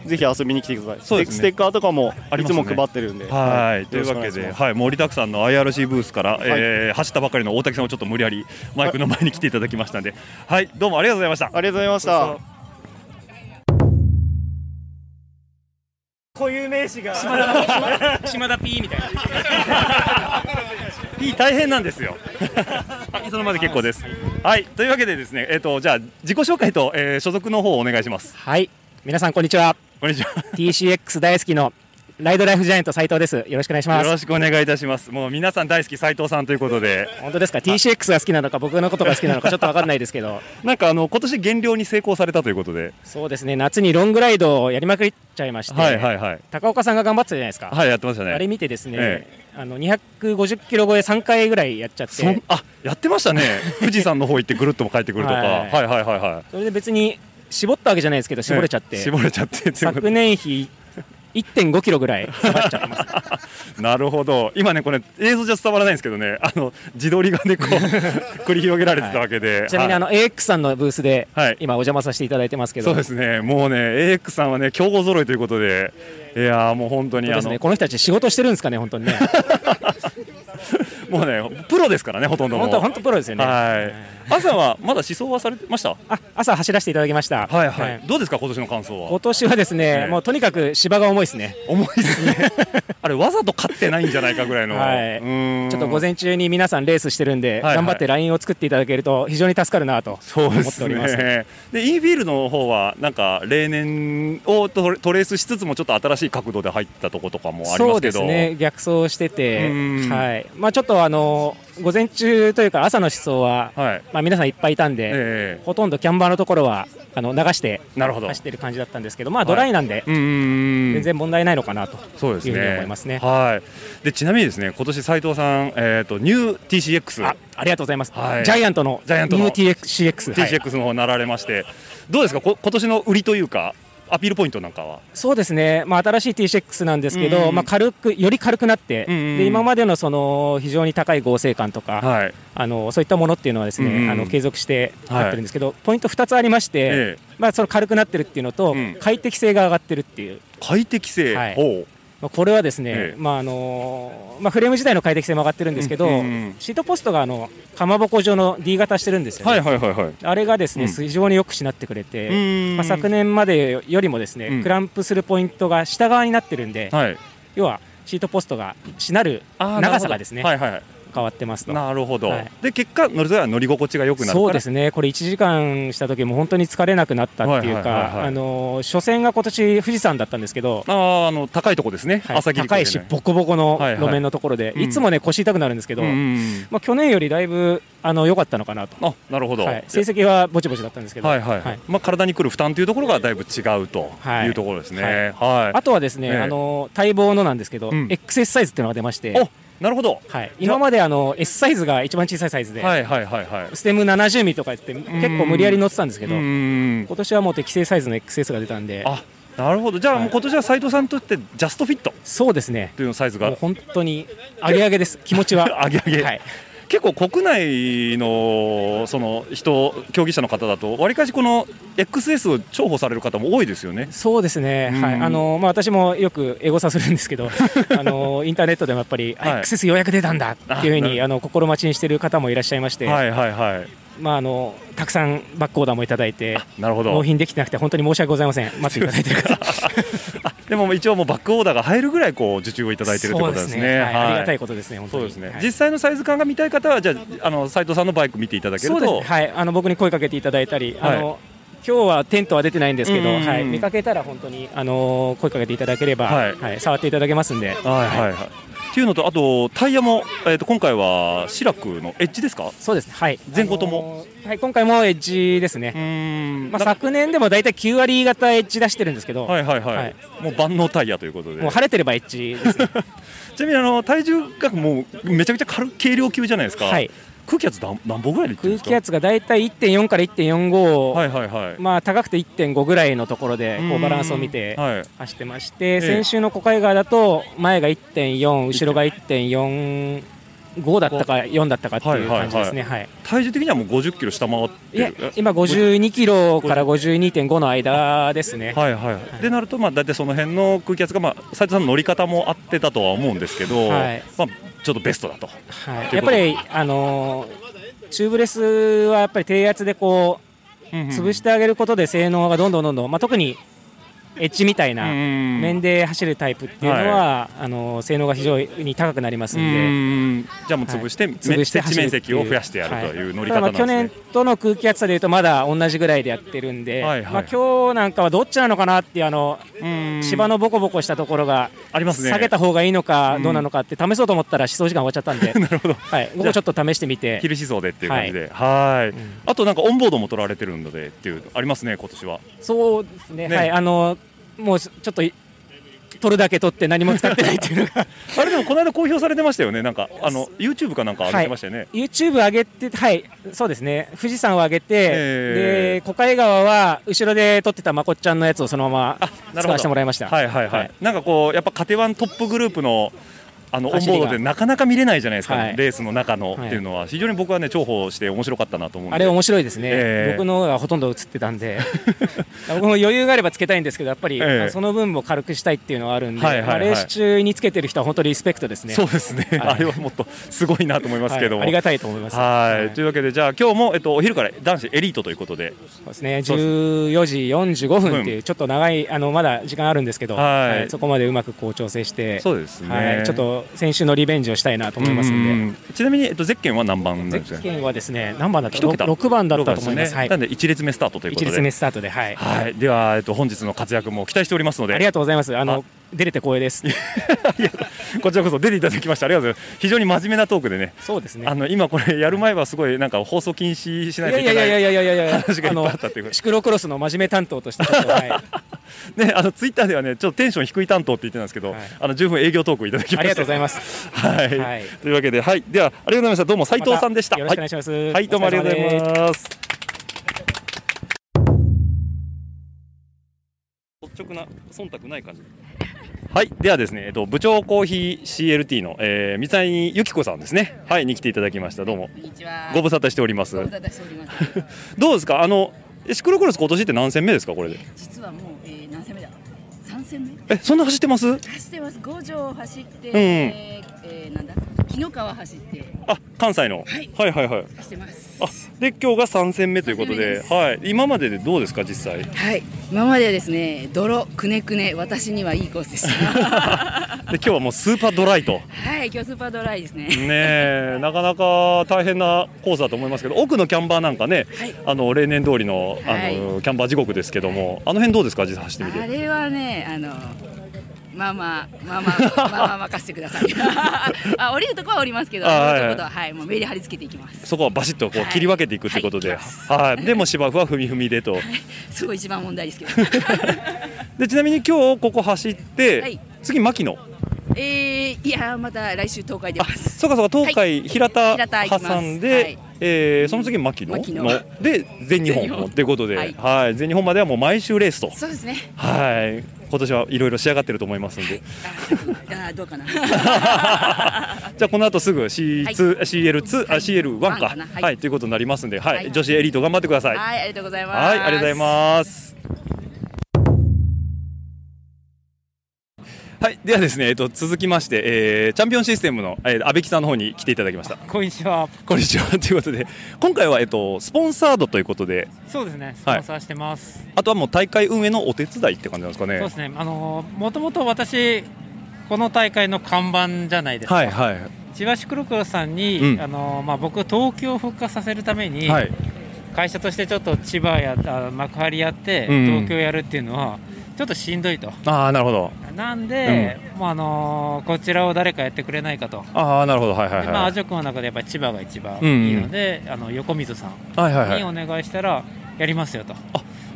ぜひ遊びに来てください。そうですねステッカーとかもいつも配ってるんで。はい、というわけで、はい、盛りだくさんの IRC ブースから、えー走ったばかりの大竹さんをちょっと無理やりマイクの前に来ていただきましたんで、はい、どうもありがとうございました。ありがとうございました。固有名詞が島田島田 P みたいな <laughs> P 大変なんですよ。はい、そのまで結構です。はい、というわけでですね、えっ、とじゃあ自己紹介と、えー所属の方をお願いします。はい皆さんこんにちはこんにちは。TCX 大好きのライドライフジャイアント斉藤です。よろしくお願いします。よろしくお願いいたします。もう皆さん大好き斉藤さんということで、本当ですか？TCX が好きなのか僕のことが好きなのかちょっと分かんないですけど。<laughs> なんかあの今年減量に成功されたということで、そうですね。夏にロングライドをやりまくっちゃいまして、はいはいはい。高岡さんが頑張ってたじゃないですか。はいやってましたね。あれ見てですね、えあの250キロ超え3回ぐらいやっちゃって。あやってましたね。<laughs> 富士山の方行ってぐるっとも帰ってくるとか、は <laughs> はいい、はいはいはい。それで別に絞ったわけじゃないですけど絞れちゃって、ええ絞れちゃって昨年比1.5キロぐらい下がっちゃってます。<laughs> なるほど。今ねこれ映像じゃ伝わらないんですけどね。あの自撮りがねこう <laughs> 繰り広げられてたわけで、ちなみにあのは AX さんのブースで今お邪魔させていただいてますけど。いそうですね。もうね AX さんはね強豪揃いということで。いやーもう本当にあの。ね。この人たち仕事してるんですかね本当にね <laughs> もうねプロですからねほとんど本当本当プロですよね。はい。朝はまだ思想はされてました？あ朝走らせていただきました。はいはい、どうですか今年の感想は？今年はですね、ええもうとにかく芝が重いですね。重いですね。<laughs> あれわざと勝ってないんじゃないかぐらいの、はうーん。ちょっと午前中に皆さんレースしてるんで、はいはい。頑張ってラインを作っていただけると非常に助かるなと思っております。ね。で、インフィールドの方は、なんか例年をトレトレースしつつも、ちょっと新しい角度で入ったとことかもありそうますけど。ですね。逆走してて。うん。はい。まあちょっとあの午前中というか朝の思想は、はい。まあ皆さんいっぱいいたんで、えほとんどキャンバーのところはあの流してなるほど。走ってる感じだったんですけどまあドライなんで、うんうんうん全然問題ないのかなとそうですいうふうにね。思いますね。はい。で、ちなみにですね、今年斉藤さん、えっ、と、ニュー TCX。あありがとうございます、はい。ジャイアントのジャイアントの。ニュー TCX、はい TCX の方なられまして、どうですか、こ今年の売りというか、アピールポイントなんかは？そうですね、まあ、新しい TCX なんですけど、まあ、軽くより軽くなって、で今までのその非常に高い合成感とか、はい。あのそういったものっていうのはですね、あの継続してはい。やってるんですけど、ポイント2つありまして、ええ。まあ、その軽くなってるっていうのと、うん。快適性が上がってるっていう、快適性？はい。まあ、これはですね、ええまああのまあ、フレーム自体の快適性も上がってるんですけど、うんシートポストがあのかまぼこ状の D 型してるんですよね。はいはいはいはい。あれがですね、うん非常によくしなってくれて、うんまあ、昨年までよりもですね、うんクランプするポイントが下側になってるんで、はい。要はシートポストがしなる長さがですね、はいはい。変わってますと。なるほど、はい。で結果乗るときは乗り心地が良くなるそうですね、これ1時間した時も本当に疲れなくなったっていうはいはいはいはい。か、あの初戦が今年富士山だったんですけど、あーあの高いとこですね、はい。朝霧高いし、ボコボコのはいはい。路面のところで、うん。いつもね、腰痛くなるんですけど、うんうんまあ、去年よりだいぶあの良かったのかなと、あなるほど、はい、成績はぼちぼちだったんですけど、はいはい、はい。まあ、体にくる負担というところがだいぶ違うとはい。いうところですね。はい。あとはですね、ええ。あの待望のなんですけど、うん。XS サイズっていうのが出まして、なるほど、はい、今まであの S サイズが一番小さいサイズで、はいはいはいはい。ステム70ミリとか言って結構無理やり乗ってたんですけど、うん。今年はもう適正サイズの XS が出たんで、あなるほど、じゃあもう今年は斉藤さんにとってジャストフィット。そうですね、というサイズが？本当に上げ上げです、気持ちは。<laughs> 上げ上げ、はい結構国内のその人競技者の方だとわりかしこの XS を重宝される方も多いですよね。そうですね、うん。はい。あのまあ、私もよくエゴサするんですけど <laughs> あのインターネットでもやっぱり、はい。XS ようやく出たんだっていうふうにあの心待ちにしている方もいらっしゃいまして、はいはいはい。まあ、あのたくさんバックオーダーもいただいてなるほど。納品できてなくて本当に申し訳ございません。待っていただいてる方 <laughs> <laughs> でも一応もうバックオーダーが入るぐらいこう受注をいただいてるってことですね。ありがたいことですね本当に。そうですね。はい。実際のサイズ感が見たい方はじゃああの斉藤さんのバイク見ていただけると。はい、あの僕に声かけていただいたり、あの今日はテントは出てないんですけど、はい、見かけたら本当にあの声かけていただければ、ははい。い触っていただけますんで、はいはい。はい。っていうのとあとタイヤもえっ、と今回はシラクのエッジですか？そうですね。はい。前後とも？はい、今回もエッジですね。まあ、昨年でも大体9割型エッジ出してるんですけど、はいはいはい。もう万能タイヤということで。もう晴れてればエッジですね。<laughs> ちなみにあの体重がもうめちゃくちゃ軽軽量級じゃないですか。はい。空気圧何何本ぐらいで？空気圧が大体1.4から1.45、はいはいはい。まあ高くて1.5ぐらいのところでこううんバランスを見てはい走ってまして、え先週の小海川だと前が1.4、後ろが1.4。5だったか4だったかっていう感じですね。はい。体重的にはもう50キロ下回っていやる。今52キロから52.5の間ですね。はいはい。でなるとまあ大体その辺の空気圧がまあ斉藤さんの乗り方も合ってたとは思うんですけど、はいまあちょっとベストだと。はい、やっぱり、あのーチューブレスはやっぱり低圧でこう、うん潰してあげることで性能がどんどんどんどん、まあ、特にエッジみたいなうん面で走るタイプっていうのは、あのー性能が非常に高くなりますんで。うんじゃあもう潰して、はい。潰して接地面積を増やしてやるという乗り方なんですね。年との空気圧差でいうとまだ同じぐらいでやってるんで、はいはい。まあ、今日なんかはどっちなのかなっていうあの芝のボコボコしたところがありますね。下げた方がいいのかうん。どうなのかって試そうと思ったら思想時間終わっちゃったんで。<laughs> なるほど。はい、僕もちょっと試してみて。昼思想でっていう感じで、はい。あとなんかオンボードも取られてるのでっていうありますね今年は。そうですね。ねはい。あのもうちょっとい取るだけ取って何も使ってないっていうのが。<laughs> あれでもこの間公表されてましたよね。なんかあの YouTube かなんか上げてましたよね。YouTube 上げてはい。そうですね。富士山を上げて、えで小海川は後ろで撮ってたまこっちゃんのやつをそのまま使わせてもらいました。はいはい。はい。なんかこうやっぱカテワントップグループのあのオンボードでなかなか見れないじゃないですか、はい。レースの中のはい。っていうのは非常に僕はね重宝して面白かったなと思うんで。あれ面白いですね、ええ。僕のがほとんど映ってたんで。<laughs> 僕も余裕があればつけたいんですけどやっぱり、ええ。その分も軽くしたいっていうのはあるんで、はいはいはい。まあレース中につけてる人は本当にリスペクトですね。そうですね、はい。あれはもっとすごいなと思いますけども、はい。ありがたいと思います。はい。というわけで、じゃあ、今日も、えっと、お昼から男子エリートということで、そうですね。14時45分っていうちょっと長いあのまだ時間あるんですけど、はい。はい。そこまでうまくこう調整して。そうですね。はい、ちょっと先週のリベンジをしたいなと思いますんで。うん。ちなみに、えっと、ゼッケンは何番なんですか？ゼッケンはですね何番だった？一桁。6, 番だったと思います。はい。なんで1列目スタートということで。一列目スタートで、はい。はい、では、えっと、本日の活躍も期待しておりますので。ありがとうございます。あの出れて光栄です。こちらこそ出ていただきましてありがとうございます非常に真面目なトークでねそうですねあの今これやる前はすごいなんか放送禁止しないといけないいやいやいやいやいやいや話がいっぱいあったっていうシクロクロスの真面目担当としてはいね、あのツイッターではね、ちょっとテンション低い担当って言ってたんですけど、あの十分営業トークいただきました。ありがとうございます。はい、はいというわけで、はい、では、ありがとうございました。どうも斉藤さんでした。またよろしくお願いしますはい、はいどうもありがとうございます。率直な忖度ない感じ。はい、ではですね、えっと部長コーヒー CLT の、えー、三谷由紀子さんですね。はい、に来ていただきました。どうも。ご無沙汰しております。ご無沙汰しております。<laughs> どうですか、あの、えシクロクロス今年って何戦目ですか、これで？実はもう、えー、何戦目だ？三戦目？え、そんな走ってます？走ってます五条走って、うんえーえー、なんだ？紀の川走って。あ関西の、はい。はいはいはい。走ってます。あで今日が3戦目ということではい。今まででどうですか実際？はい。今まではですね泥くねくね私にはいいコースでした。<laughs> で今日はもうスーパードライと。はい今日スーパードライですね。ねえなかなか大変なコースだと思いますけど奥のキャンバーなんかね、あの例年通りのあの、はい。キャンバー地獄ですけどもあの辺どうですか実際走ってみて。あれはねあのまあまあまあまあまあまあ任せてくださいあ降りるとこは降りますけどはい乗るとことははいもうメリハリつけていきますそこはバシッとこう切り分けていくってことで、はいでも芝生は踏み踏みでと、そこ一番問題ですけどでちなみに今日ここ走って、はい次牧野えー、いやまた来週東海出ますそうかそうか東海、平田平田挟んで、はいえーその次牧野牧野ので全日本全日本ってことで、はいはい、全日本まではもう毎週レースと、そうですねはい、今年はいろいろ仕上がってると思いますんで、<laughs> あーどうかな。<laughs> じゃあこの後すぐ C2、はい。CL2、あ CL1 か、は、な。い。はいということになりますんで、はい、はい。女子エリート頑張ってください。はいありがとうございます。はい、ありがとうございます。はい、ではですね、えっと続きまして、えーチャンピオンシステムの、えー、安倍木さんの方に来ていただきました。こんにちは。こんにちは <laughs> ということで、今回はえっとスポンサードということで、そうですね。スポンサーしてます。あとはもう大会運営のお手伝いって感じなんですかね。そうですね。あのもともと私この大会の看板じゃないですか。はいはい千葉市黒黒さんに、うんあのまあ僕東京を復活させるために、はい会社としてちょっと千葉やあ幕張やって、うん東京やるっていうのはちょっとしんどいと。ああなるほど。なんで、もうあのこちらを誰かやってくれないかと。ああなるほど。はいはいでまあ、はい。アジョ君の中でやっぱり千葉が一番いいので、あの横水さんはいはいはい。にお願いしたらやりますよと。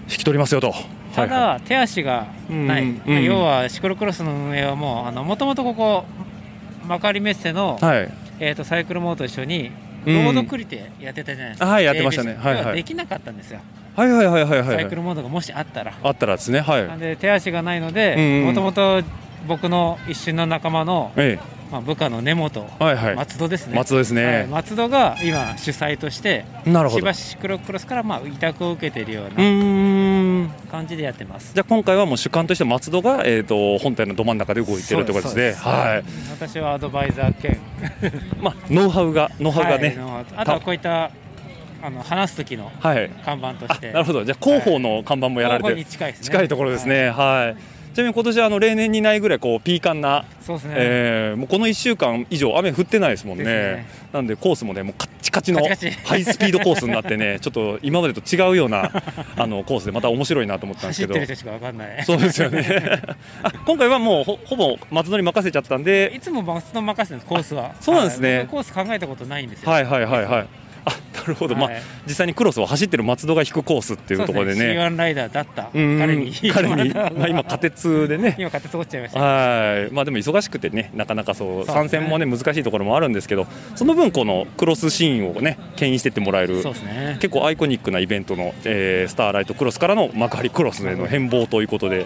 引き取りますよと。ただ、はいはい。手足がない、要はシクロクロスの運営はもうもともとここ幕張メッセの、はい。えー、とサイクルモーと一緒にロうん。ードクリテやってたじゃないですか、はいやってましたね。はい。できなかったんですよ、はいはいはいはいはい。サイクルモードがもしあったら。あったらですねはい。なんで手足がないのうんでうん。もともと僕の一瞬の仲間の、えまあ、部下の根本、はいはい。松戸ですね。松戸ですね。はい。松戸が今主催としてなるほど。千葉クロクロスからまあ委託を受けているような感じでやってます。じゃあ今回はもう主観として松戸が、えー、と本体のど真ん中で動いてるってことですね。はい。私はアドバイザー兼。まあノウハウがノウハウがね。はいあとはこういったあの話す時のはい。看板として、なるほど。じゃあ広報の看板もやられてる。広報に近いですね近いところですね。はい。ちなみに今年はあの例年にないぐらいこうピーカンな、そうですねえーもうこの1週間以上雨降ってないですもんね。ねなんでコースもねもうカッチカチのハイスピードコースになってね <laughs> ちょっと今までと違うようなあのコースでまた面白いなと思ったんですけど走ってる。人しか分かんないそうですよね。<laughs> あ今回はもうほほぼ松戸に任せちゃったんで、いつも松戸任せてるんですコースはそうなんですねはい僕コース考えたことないんですよはいはいはいはい。あなるほど、まあはい。実際にクロスを走ってる松戸が引くコースっていうところでね。C1 ライダーだった。うん彼に。彼に、<laughs> まあ、今、過鉄でね、今勝手取っちゃいました。はい。まあ、でも忙しくてね、なかなかそう参戦もね難しいところもあるんですけど、その分、このクロスシーンをね牽引してってもらえる、そうですね。結構アイコニックなイベントの、えースターライトクロスからの幕張クロスへの変貌ということで、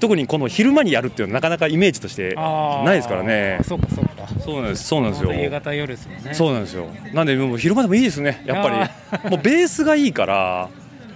特にこの昼間にやるっていうのはなかなかイメージとしてないですからね。そうかそうかそうなんです、そうなんですよ。夕方夜ですねそうなんですよ。なんでもう昼間でもいいですね。やっぱりもうベースがいいから。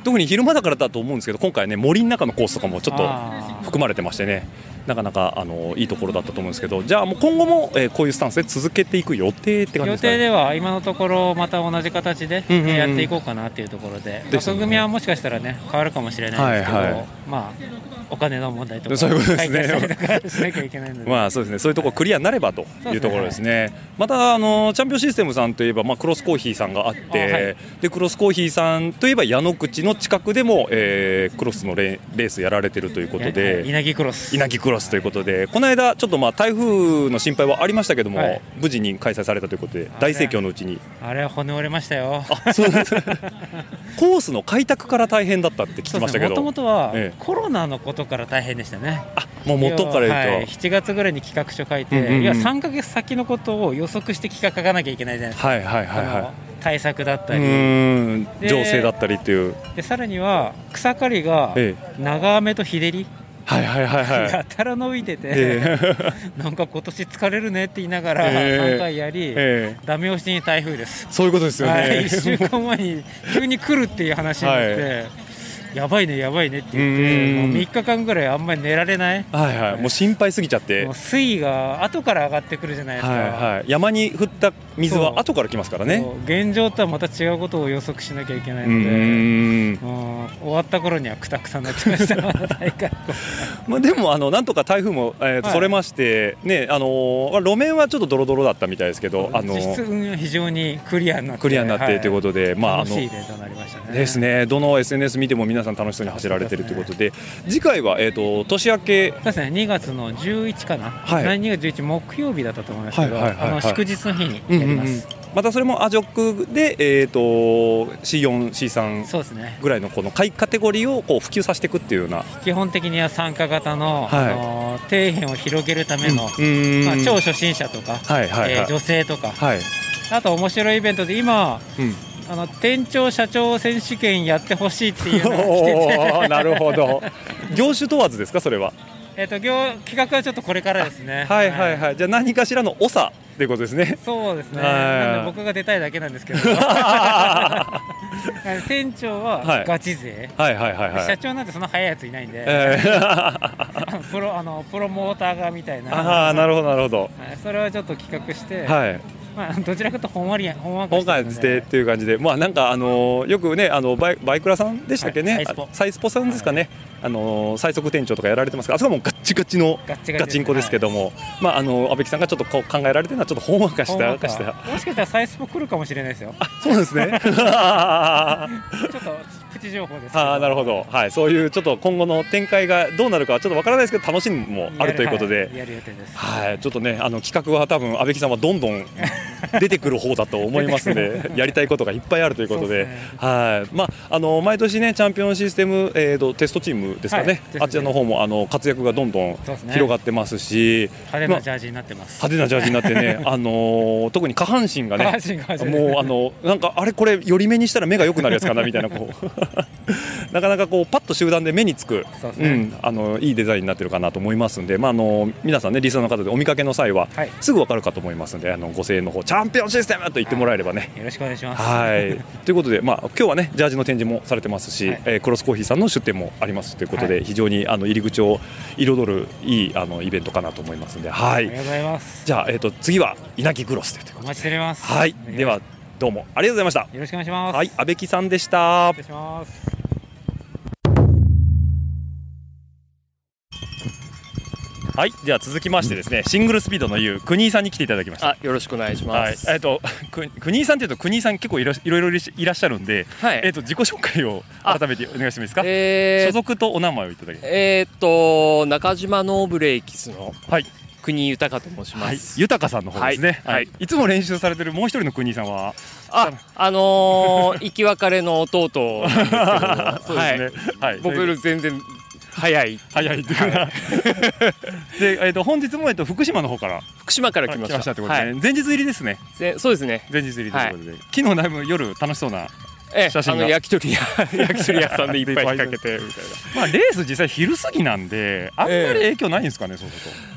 特に昼間だからだと思うんですけど今回ね森の中のコースとかもちょっとあ含まれてましてねなかなかあのいいところだったと思うんですけどじゃあもう今後も、えーこういうスタンスで続けていく予定って感じ予ですか、ね、定では今のところまた同じ形でやっていこうかなっていうところで。枠組みはもしかしたらね変わるかもしれないですけど、はいはい。まあお金の問題とかそういうことですね。しなきゃいけないので、まあそうですね。そういうところクリアになればというところですね。またあのチャンピオンシステムさんといえばまあクロスコーヒーさんがあって、あはい。でクロスコーヒーさんといえば矢野口の近くでも、えークロスのレレースやられてるということで。稲城クロス。稲城クロスということで、この間、ちょっとまあ台風の心配はありましたけども、はい。無事に開催されたということで、大盛況のうちに、あれは骨折れましたよ。そう。ですコースの開拓から大変だったって聞きましたけど、もともとはえコロナのことから大変でしたね。もう元から言うと。はい、7月ぐらいに企画書書いて、うんうんうん。いや3か月先のことを予測して企画書かなきゃいけないじゃないですか。はいはいはいはい。対策だったうり情勢だったりっていう、でさらには草刈りがえ。長雨と日照り、はいはいはいはい。<laughs> やたら伸びてて、え <laughs> なんか今年疲れるねって言いながらええ。3回やり、えダメ押しに台風です。そういうことですよね。はい、1週間前に急に来るっていう話になって、やばいねやばいねって言ってうん。もう3日間ぐらいあんまり寝られない。はいはい。もう心配すぎちゃって。水位が後から上がってくるじゃないですか、はいはい。山に降った水は後から来ますからね。現状とはまた違うことを予測しなきゃいけないので、終わった頃にはくたくたになってました、<laughs> まあ、でもあのなんとか台風も、えーそれまして、ねあのー路面はちょっとドロドロだったみたいですけど、あの実質運用非常にクリアになってクリアになってということで、まああ楽のしいイベントになりましたね。ですね。どの SNS 見ても皆さん楽しそうに走られてるということで次回は、えー、と年明けそうですね2月の11かな、はい。2月11木曜日だったと思いますけど、あの祝日の日にうんやります、うんうんまたそれもアジョックで、えー、と C4、C3 そうですね。ぐらいのこの下位カテゴリーをこう普及させていくっていうような。基本的には参加型の,、はい。あの底辺を広げるための、うん。まあ、超初心者とか、はいはいはい。えー女性とか、はい。あと面白いイベントで今、うんあの店長社長選手権やってほしいっていうのが <laughs> 来てて。なるほど。業種問わずですかそれは？えっと業企画はちょっとこれからですね。<laughs> はいはいはい。じゃあ何かしらの長っていうことですね。そうですね。はい。なんで僕が出たいだけなんですけど。<laughs> 店長ははい。ガチ勢、はいはいはいはい。社長なんてそんな早いやついないんで、えあのプロあのプロモーターがみたいな。ああなるほどなるほど。はい。それはちょっと企画して、はいまあ、どちらかというとほんわりやほんわか今してっていう感じで、まあなんかあのーよくねあのバイバイクラさんでしたっけね、はいサイスポ。さんですかね、あのー最速店長とかやられてますか？ら、あそこはもうガッチガチのガッチンコですけども、まああの安倍木さんがちょっとこう考えられてるのはちょっとほんわかした。もしかしたらサイスポ来るかもしれないですよ。そうですね。<laughs> <laughs> ちょっとプチ情報ですああなるほど、はい、そういうちょっと今後の展開がどうなるかはちょっとわからないですけど楽しみもあるということで。はい。やる予定です。はい、ちょっとね、あの企画は多分安倍木さんはどんどん出てくる方だと思いますので、<laughs> やりたいことがいっぱいあるということで、はい、まああの毎年ねチャンピオンシステムえーとテストチームですかね、はい。あちらの方もあの活躍がどんどん広がってますし、まあ派手なジャージになってます、派手なジャージになってね、<laughs> あのー特に下半身がね、もうあのなんかあれこれ寄り目にしたら目が良くなるやつかなみたいなこうなかなかこうパッと集団で目につく、そうね。ん、あのいいデザインになってるかなと思いますんで、まああの皆さんねリスナーの方でお見かけの際は、はい。すぐわかるかと思いますんで、あのご声援の方チャンピオンシステムと言ってもらえればね。よろしくお願いします。はい、<laughs> ということで、まあ、今日はねジャージの展示もされてますし、えークロスコーヒーさんの出店もありますということで、はい。非常にあの入り口を彩るいいあのイベントかなと思いますんで、はい。ありがとうございます。じゃあ、えー、と次は稲城グロスというお待ちしております。はい、ではどうもありがとうございました。よろしくお願いしますはい、安倍木さんでした。失礼しますはい、では続きましてですね、シングルスピードの言う国井さんに来ていただきました。あ、よろしくお願いします。はい、えっ、と、く国井さんというと、国井さん結構いろいろいろいらっしゃるんで、はいえっ、と、自己紹介を改めてお願いしてもいいですか。えー所属とお名前をいただき。えーっと中島ノーブレイキスのはい国豊と申しまはいす。、豊さんの方ですね。はい。はいいつも練習されてるもう一人の国井さんは？あ、あのー、<laughs> 生き別れの弟そうですねはい僕より全然早い。早いっていうか。<laughs> で、えっ、と、本日も、えっ、と、福島の方から？福島から来ました。来ってことで、前日入りですね。ぜそうですね。前日入りということで、昨日だいぶ夜楽しそうなええ写真があの焼き鳥屋 <laughs> 焼き鳥屋さんでいっぱい仕掛けてみたいな。まあレース実際昼過ぎなんであんまり影響ないんですかね、そうすると。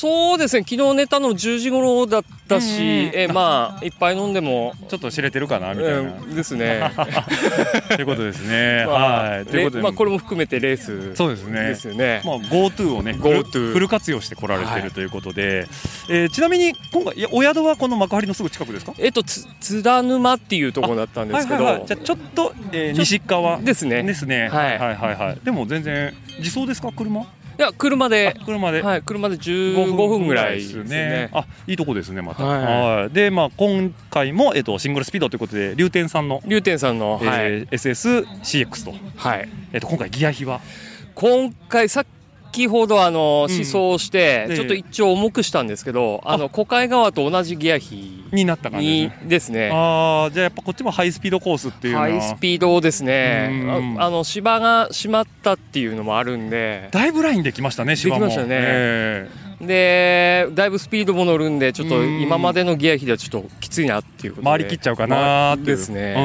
そうですね。昨日寝たの10時頃だったし、えまあいっぱい飲んでもちょっと知れてるかなみたいな。うんですね。ということですね。まあはい。ということで、レまあこれも含めてレースそうですね。ですよね。まあ GoTo をね、フル GoTo フル活用して来られてはいるということで、えーちなみに今回お宿はこの幕張のすぐ近くですか？えっとつ津田沼っていうところだったんですけど、はいはいはいじゃあちょっと、えー西側ですね。ですね。はいはいはいはい。でも全然自走ですか？車？いや車で車ではい車で15分ぐらいですね。あいいとこですねまた。はいはい。でまあ今回もえっとシングルスピードということで龍天さんの龍天さんの、SSCX と。はい。えっと今回ギア比は？今回さっきほどあのうん。思想して、ええ。ちょっと一応重くしたんですけど、あ。の小海川と同じギア比になった感じにですね。ああじゃあやっぱこっちもハイスピードコースっていうハイスピードですね。うんああの芝が閉まったっていうのもあるんで。だいぶラインできましたね芝もできましたね。えでだいぶスピードも乗るんでちょっとうん。今までのギア比ではちょっときついなっていうことで。回りきっちゃうかなーっていう。ですね。う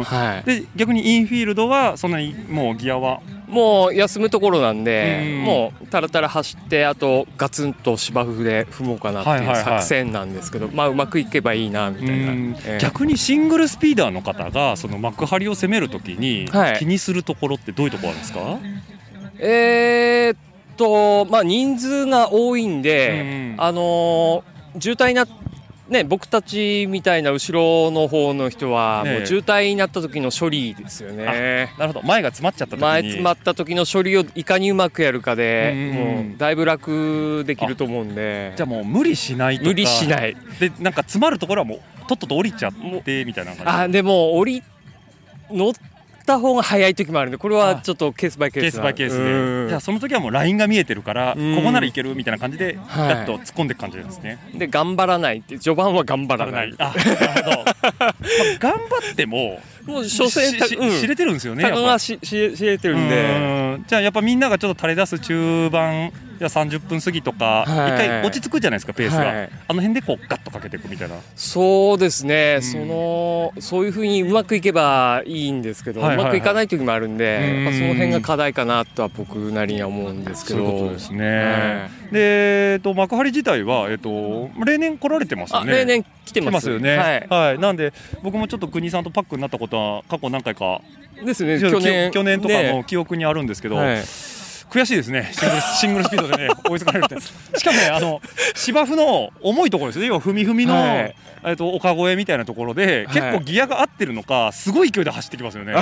ん。はい。で逆にインフィールドはそんなにもうギアはもう休むところなんで、うん。もうたらたら走ってあとガツンと芝生で踏もうかなってはいはいはい。いう作戦なんですけど、まあうまくいけばいいなみたいな、逆にシングルスピーダーの方がその幕張を攻めるときにはい。気にするところってどういうところあるんですか、えーっとまあ人数が多いんで、あのー渋滞なね僕たちみたいな後ろの方の人はもう渋滞になった時の処理ですよね。なるほど。前が詰まっちゃった前詰まった時の処理をいかにうまくやるかで、うん。もうだいぶ楽できると思うんで。じゃあもう無理しないとか。無理しない。でなんか詰まるところはもうとっとと降りちゃってみたいな感じ。あでも降り乗った方が早い時もあるんでこれはちょっとケースバイケースケースバイケースうん。でじゃあその時はもうラインが見えてるからこうん。こならいけるみたいな感じではい。やっと突っ込んでいく感じですね、で頑張らないって序盤は頑張らない。あなるほど、<laughs> まあ、頑張ってももう所詮知れてるんですよねが知れてるんで。うん。じゃあやっぱみんながちょっと垂れ出す中盤いや30分過ぎとか一、はい。回落ち着くじゃないですかペースが、はい。あの辺でこうガッとかけていくみたいな。そうですね、そのそういうふうにうまくいけばいいんですけど、はいはいはいうまくいかない時もあるんで、うん。やっぱその辺が課題かなとは僕なりには思うんですけど。そういうことですね、はで、えっと、幕張自体は、えっと、例年来られてますよね。あ例年来てます。よね。はい。なんで僕もちょっと国さんとパックになったことは過去何回か。ですね。去年。去年とかね。も記憶にあるんですけど、はい悔しいですね。シングル <laughs> シングルスピードでね追いつかれるって。しかもねあの芝生の重いところですね要は踏み踏みの、はい。えっと丘越えみたいなところで、結構ギアが合ってるのかすごい勢いで走ってきますよね。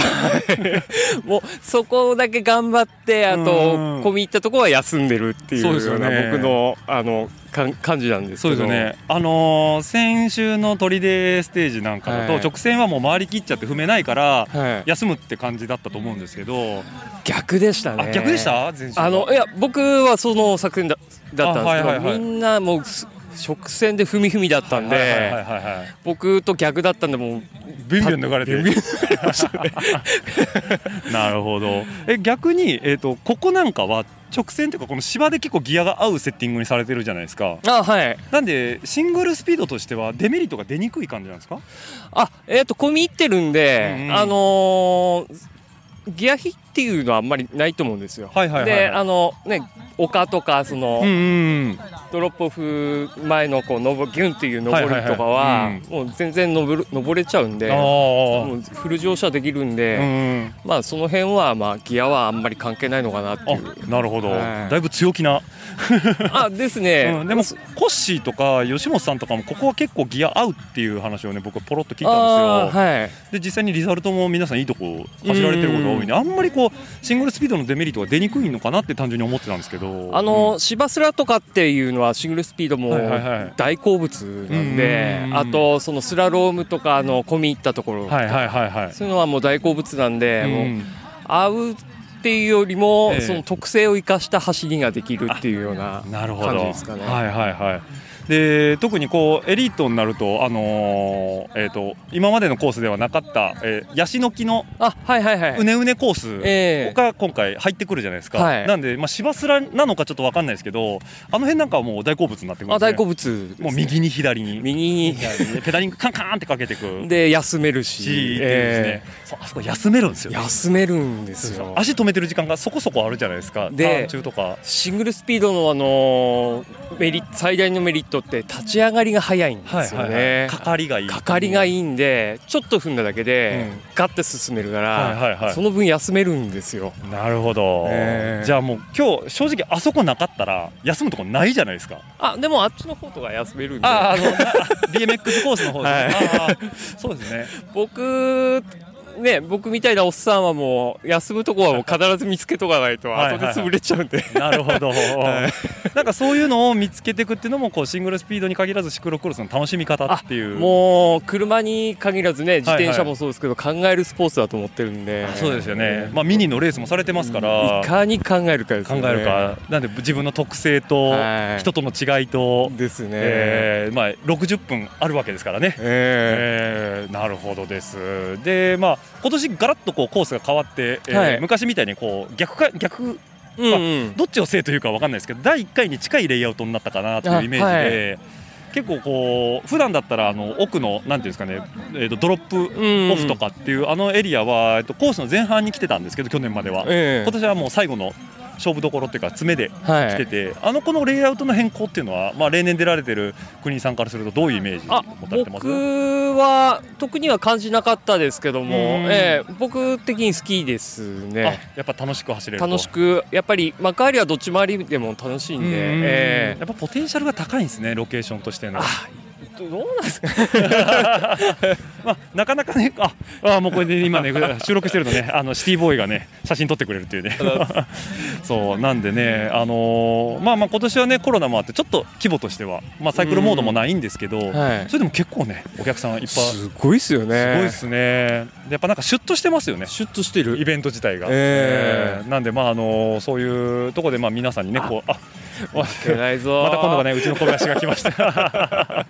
<laughs> もうそこだけ頑張ってあとうん。込み入ったところは休んでるっていうような僕のあのかん感じなんですそうですよね、あのー先週の砦ステージなんかだと、はい。直線はもう回りきっちゃって踏めないから、はい。休むって感じだったと思うんですけど。逆でしたね。あ逆でした？あのいや僕はその作戦だだったんですけど、あはいはいはい。みんなもうす直線で踏み踏みだったんで、はいはい僕と逆だったんでもうビュンビュン抜かれて。<laughs> なるほど。え逆に、えー、とここなんかは直線というかこの芝で結構ギアが合うセッティングにされてるじゃないですか。あはい。なんでシングルスピードとしてはデメリットが出にくい感じなんですか？あえっ、と込み入ってるんで、うんうん。あのーギア比っていうのはあんまりないと思うんですよ。はいはいはいであのね丘とかその、うんうんドロップオフ前のこうのぼギュンっていう登りとかはいはいははいもう全然登る登れちゃうんでもうフル乗車できるんで、うんまあその辺はまあギアはあんまり関係ないのかなっていう。なるほど、はい。だいぶ強気な。あですね、<laughs> うん。でもコッシーとか吉本さんとかもここは結構ギア合うっていう話をね僕はポロッと聞いたんですよ、はい。で実際にリザルトも皆さんいいとこ走られてることが多いんであんまりこうシングルスピードのデメリットが出にくいのかなって単純に思ってたんですけど。あの芝スラとかっていうのはシングルスピードも大好物なんでうん。あとそのスラロームとかの込み入ったところ。はいはいはいはい。そういうのはもう大好物なんでうん。もう合うっていうよりもええ。その特性を生かした走りができるっていうような感じですかね。はいはいはいで特にこうエリートになると、あのーえー、と今までのコースではなかった、えー、ヤシの木のあはいはいはい。うねうねコースええ。が今回入ってくるじゃないですか、はい。なんで、まあ、芝スラなのかちょっと分かんないですけどあの辺なんかはもう大好物になってくるんです、ね、あ大好物ね。もう右に左に。右に。ペダリングカンカンってかけていくで休めるし。しっていうですね、そうあそこ休めるんですよ、ね、休めるんですよ。足止めてる時間がそこそこあるじゃないですか。で中とか。シングルスピードのあのメリ最大のメリットって立ち上がりが早いんですよね。かかりがいい。かかりがいいんでちょっと踏んだだけで、うん。ガッて進めるから、その分休めるんですよ。なるほど、ええ。じゃあもう今日正直あそこなかったら休むとこないじゃないですか。あでもあっちの方とか休めるんで。あああのな BMX コースの方ではい。ああそうですね。僕ね僕みたいなおっさんはもう休むとこはもう必ず見つけとかないとはい後で潰れちゃうんで。なるほど、はい。なんかそういうのを見つけていくっていうのもこうシングルスピードに限らずシクロクロスの楽しみ方っていう。もう車に限らずね自転車はい。はいもそうですけど、考えるスポーツだと思ってるんで。そうですよね、まあ、ミニのレースもされてますから、いかに考えるかですね。えるか、なんで自分の特性とはい。人との違いと、ですね、えーまあ、60分あるわけですからね。ええーなるほどです。で、まあ今年ガラッとこうコースが変わって、えーはい。昔みたいにこう逆か逆、うんうん。どっちをせいというかわかんないですけど、第1回に近いレイアウトになったかなというイメージで。結構こう普段だったらあの奥のなんていうんですかね、えー、とドロップオフとかっていうあのエリアは、えっと、コースの前半に来てたんですけど去年までは、ええ。今年はもう最後の勝負どころっていうか詰めで来てて、あのこのレイアウトの変更っていうのは、まあ、例年出られてる国井さんからするとどういうイメージ持たれてます？僕は特には感じなかったですけども、うん。ええ僕的に好きですね。やっぱ楽しく走れると。楽しくやっぱり幕張はどっち回りでも楽しいんで、うん。ええ。やっぱポテンシャルが高いんですねロケーションとしての。どうなんですか？<laughs> まあ、なかなかね、あ、あもうこれで今ね、<laughs> 収録してるのね、あのシティボーイがね、写真撮ってくれるっていうね。<laughs> そう、なんでね、あのーまあまあ、今年はね、コロナもあって、ちょっと規模としては、まあ、サイクルモードもないんですけど。はいそれでも結構ね、お客さんいっぱい。すごいですよねすごいですね。でやっぱなんかシュッとしてますよね。シュッとしてるイベント自体が。えええーなんで、まあ、あのーそういうところで、まあ、皆さんにね、こう、あ。負けないぞまた今度はね、うちの小林が来ました。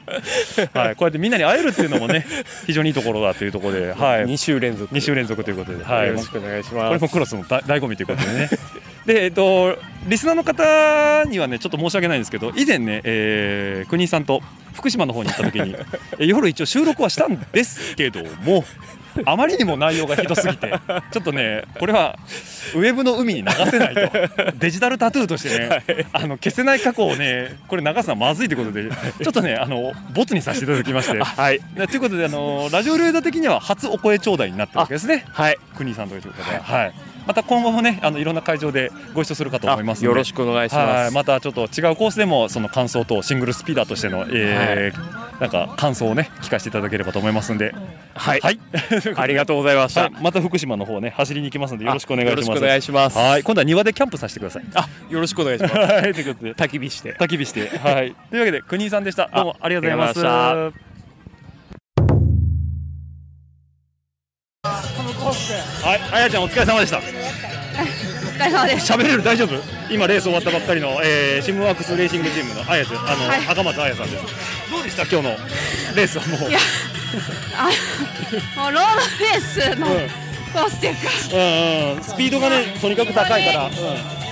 はい、こうやってみんなに会えるっていうのもね、<laughs> 非常にいいところだというところで、はい。2週連続。2週連続ということで、はい。よろしくお願いしますこれもクロスのだ醍醐味ということでね。<laughs> で、えっと、リスナーの方にはね、ちょっと申し訳ないんですけど、以前ね、えー、国井さんと福島の方に行った時に、<laughs> え夜一応収録はしたんですけども、<laughs> あまりにも内容がひどすぎて、ちょっとね、これはウェブの海に流せないと、<laughs> デジタルタトゥーとしてね、あの消せない過去をね、これ流すのはまずいということで、ちょっとね、あのボツにさせていただきまして、はい、ということで、あのラジオルエダ的には初お声頂戴になったわけですね、はい、国井さんということで、はい、また今後もね、あのいろんな会場でご一緒するかと思いますので、あよろしくお願いします。はい。またちょっと違うコースでも、その感想とシングルスピーダーとしての、えーなんか感想をね、聞かせていただければと思いますんで、はい、<laughs> ありがとうございました。はい。また福島の方ね、走りに行きますので、よろしくお願いします。あよろしくお願いします。はい、今度は庭でキャンプさせてください。あよろしくお願いします。はい、ということで、焚き火して。焚き火して、はい、というわけで、国井さんでした。どうもありがとうございます。あはい、あやちゃんお疲れ様でした。お疲れ様です。喋れる大丈夫？今レース終わったばっかりの、えー、シムワークスレーシングチームのあやちゃん、あの、はい赤松あやさんです。どうでした？今日のレースはもう。いやあもうロードレースのコースっていうか、うんうん、スピードがねとにかく高いから、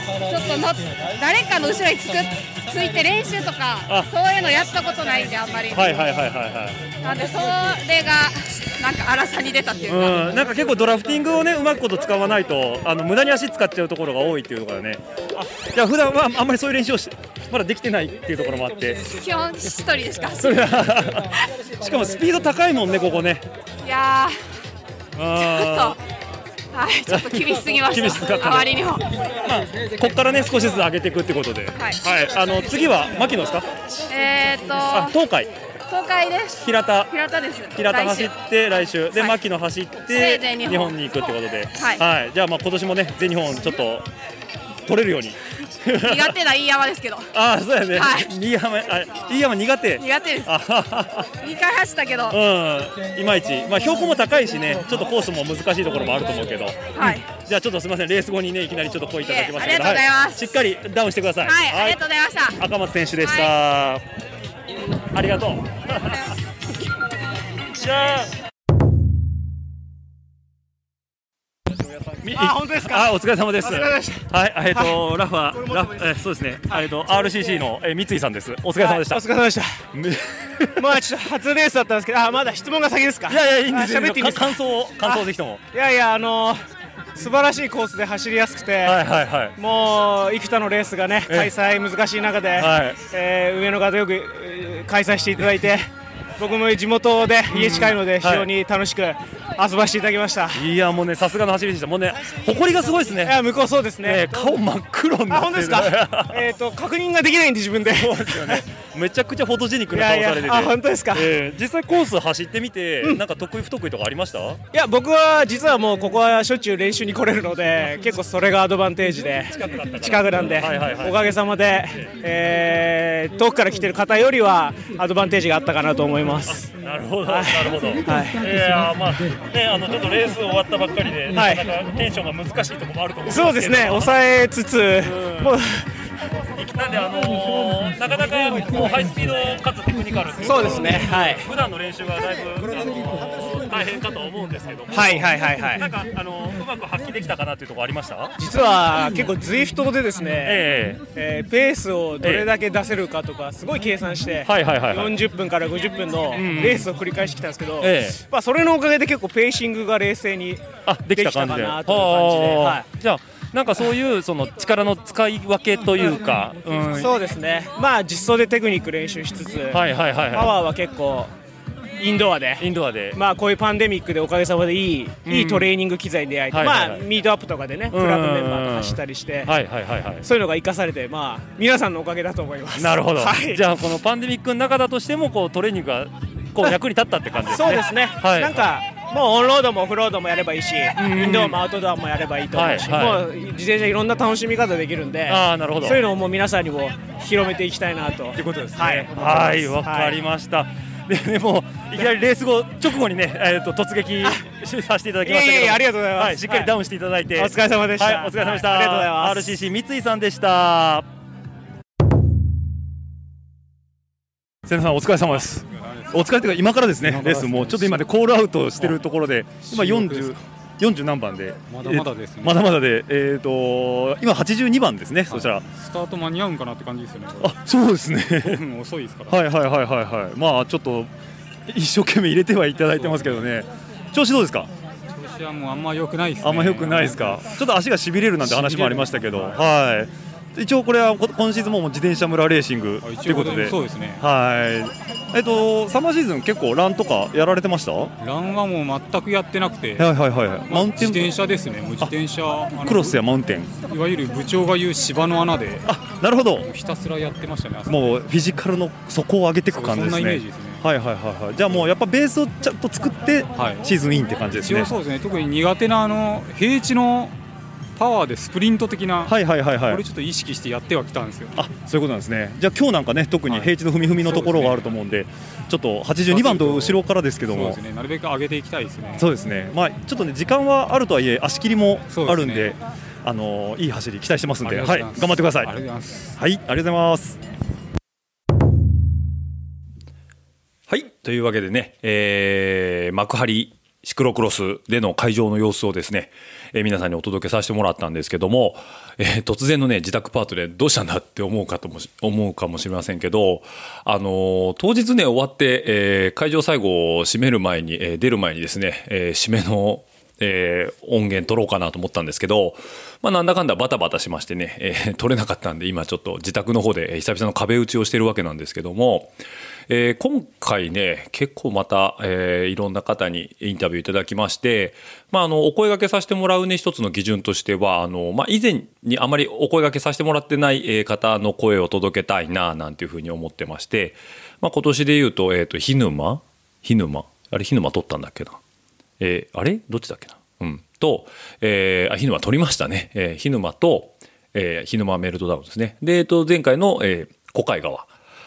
ちょっとの誰かの後ろにつくついて練習とかあそういうのやったことないんであんまり。はいはいはいはいはい。なんでそれがなんか荒さに出たっていうか。うん、なんか結構ドラフティングをねうまくこと使わないとあの無駄に足使っちゃうところが多いっていうところだねあじゃあ普段はあんまりそういう練習をしまだできてないっていうところもあって基本一人でしか？走それれない。はしかもスピード高いもんねここねいやーちょっあとはいちょっと厳しすぎました。厳しかったねあまりにも。ーまあここからね少しずつ上げていくってことで。はい。あの次は牧野ですか？えーっあと東海。東海です。平田。平田です。平田走って来週。で、はい。牧野走っでて全日本日本に行くってことで、はい。じゃあまあ今年もね全日本ちょっと取れるように苦手な飯山ですけど。ああそうやね、はい。新山あ新山苦手？苦手です。二回走ったけど。うん。いまいち。まあ標高も高いしね。ちょっとコースも難しいところもあると思うけど。はい。じゃあちょっとすみません。レース後にねいきなりちょっと声いただきましたけど。ありがとうございます。はしっかりダウンしてください。はい、ありがとうございました。赤松選手でした、ありがとう。<laughs> じゃああ本当ですか？あお疲れ様です。はいえっ、と、はい。ラファラフえそうですね、えっと RCC の、えー三井さんです。お疲れ様でした、はいお疲れ様でした。<laughs> まあちょっと初レースだったんですけどあまだ質問が先ですか？いやいやいいんですよあ喋っていいんですか？感想を感想をぜひとも。いやいやあのー素晴らしいコースで走りやすくて、はいはいはい。もう幾多のレースがねええ。開催難しい中で、はい。えー上野川でよく、えー開催していただいて僕も地元で家近いのでうん。非常に楽しく遊ばせていただきました、いやもうねさすがの走りでした。もうね誇りがすごいですね。いや向こうそうですね。ね顔真っ黒になってあ本当ですか？<laughs> えっと確認ができないんで自分で。そうですよねめちゃくちゃフォトジェニックな顔されてて。いやいやあ本当ですか？えー実際コース走ってみて、なんか得意不得意とかありました？いや僕は実はもうここはしょっちゅう練習に来れるので結構それがアドバンテージで近くなんで、はいはいはい。おかげさまで、えー遠くから来てる方よりはアドバンテージがあったかなと思います。なるほど、はい。なるほど、はい。いやーまあねあのちょっとレース終わったばっかりで、はい。なかなかテンションが難しいところもあると思うんそうですね抑えつつ、もうなんであのーなかなかこうハイスピードかつテクニカルそうですね。はい。普段の練習がだいぶあのー大大変かと思うんですけども。はいはいはいはい。なんかあのうまく発揮できたかなっていうところありました？実は結構 ZWIFT でですね、ええ。ーペースをどれだけ出せるかとかすごい計算して、はいはいはいはい。40分から50分のんレースを繰り返してきたんですけど、ええ。まあ、それのおかげで結構ペーシングが冷静にできたかなという感じで、はあはいじゃあなんかそういうその力の使い分けというか、うん、そうですね、まあ実装でテクニック練習しつつ、はいはいはいはい。パワーは結構インドアで、インドアで、まあこういうパンデミックでおかげさまでいい、うん。いいトレーニング機材に出会えて、はいはいはい。まあミートアップとかでね、クラブメンバーと走ったりして、はいはいはいはい。そういうのが生かされて、まあ皆さんのおかげだと思います。なるほど、はい、じゃあこのパンデミックの中だとしてもこうトレーニングがこう役に立ったって感じですね。そうですね、はい。なんかもうオンロードもオフロードもやればいいし、ん。インドアもアウトドアもやればいいと思うし、はいはい。もう自転車いろんな楽しみ方できるんで、あーなるほど。そういうのをもう皆さんにも広めていきたいなと。ということですはい、はいわかりました、ででもいきなりレース後直後にね、えー、と突撃させていただきましたけど。いえいえありがとうございます。はい、しっかりダウンしていただいて、はい。お疲れ様でした。はい、お疲れ様でした、はいありがとうございます。RCC 三井さんでした。瀬野さんお疲れ様ですお疲れというか今からですね。レースもうちょっと今でコールアウトしてるところで今40 40何番で。まだまだですね。えーまだまだでえっ、と今82番ですね、そしたら。スタート間に合うんかなって感じですよね。あそうですね。5分遅いですから。はいはいはいはいはい。まあちょっと一生懸命入れてはいただいてますけどね。調子どうですか？調子はもうあんま良くないですね。あんま良くないですか？ちょっと足がしびれるなんて話もありましたけど。はい一応これはこ今シーズンも自転車村レーシングということでそうですねはいえっとサマーシーズン結構ランとかやられてました？はランはもう全くやってなくて。いはいはいはいまあマウンテン自転車ですね。もう自転車。クロスやマウンテンいわゆる部長が言う芝の穴で。なるほど。ひたすらやってましたね。もうフィジカルの底を上げていく感じですねそんなイメージですねはいはいはいはいじゃあもうやっぱベースをちゃんと作ってシーズンインって感じですね一応そうですね。特に苦手なあの平地のパワーでスプリント的な。はいはいはいはい。これちょっと意識してやってはきたんですよ。あそういうことなんですね。じゃあ今日なんかね特に平地の踏み踏みのところがあると思うんでちょっと82番と後ろからですけども。そうですね。なるべく上げていきたいですね。そうですね。まあちょっとね時間はあるとはいえ足切りもあるんでですあのいい走り期待してますんで。はい。頑張ってください。ありがとうございます。はいありがとうございます。はい。というわけでね、えー、幕張シクロクロスでの会場の様子をですね、えー皆さんにお届けさせてもらったんですけども、えー突然のね、自宅パートでどうしたんだって思うかともし、思うかもしれませんけど、あのー当日ね、終わって、えー会場最後を締める前に、えー出る前にですね、えー締めのえー音源取ろうかなと思ったんですけど、まあ、なんだかんだバタバタしましてね、えー取れなかったんで、今ちょっと自宅の方で久々の壁打ちをしてるわけなんですけども、えー今回ね、結構また、えーいろんな方にインタビューいただきまして、まあ、あの、お声掛けさせてもらうね、一つの基準としては、あの、まあ、以前にあまりお声掛けさせてもらってない方の声を届けたいな、なんていうふうに思ってまして、まあ、今年で言うと、えっ、と、ひぬまひぬまあれ、ひぬま取ったんだっけな？えーあれ？どっちだっけな？うん。と、えー、あ、ヒヌマ取りましたね。えー、ヒヌマと、えー、ヒヌマメルトダウンですね。で、えっと、前回の、えー、小海川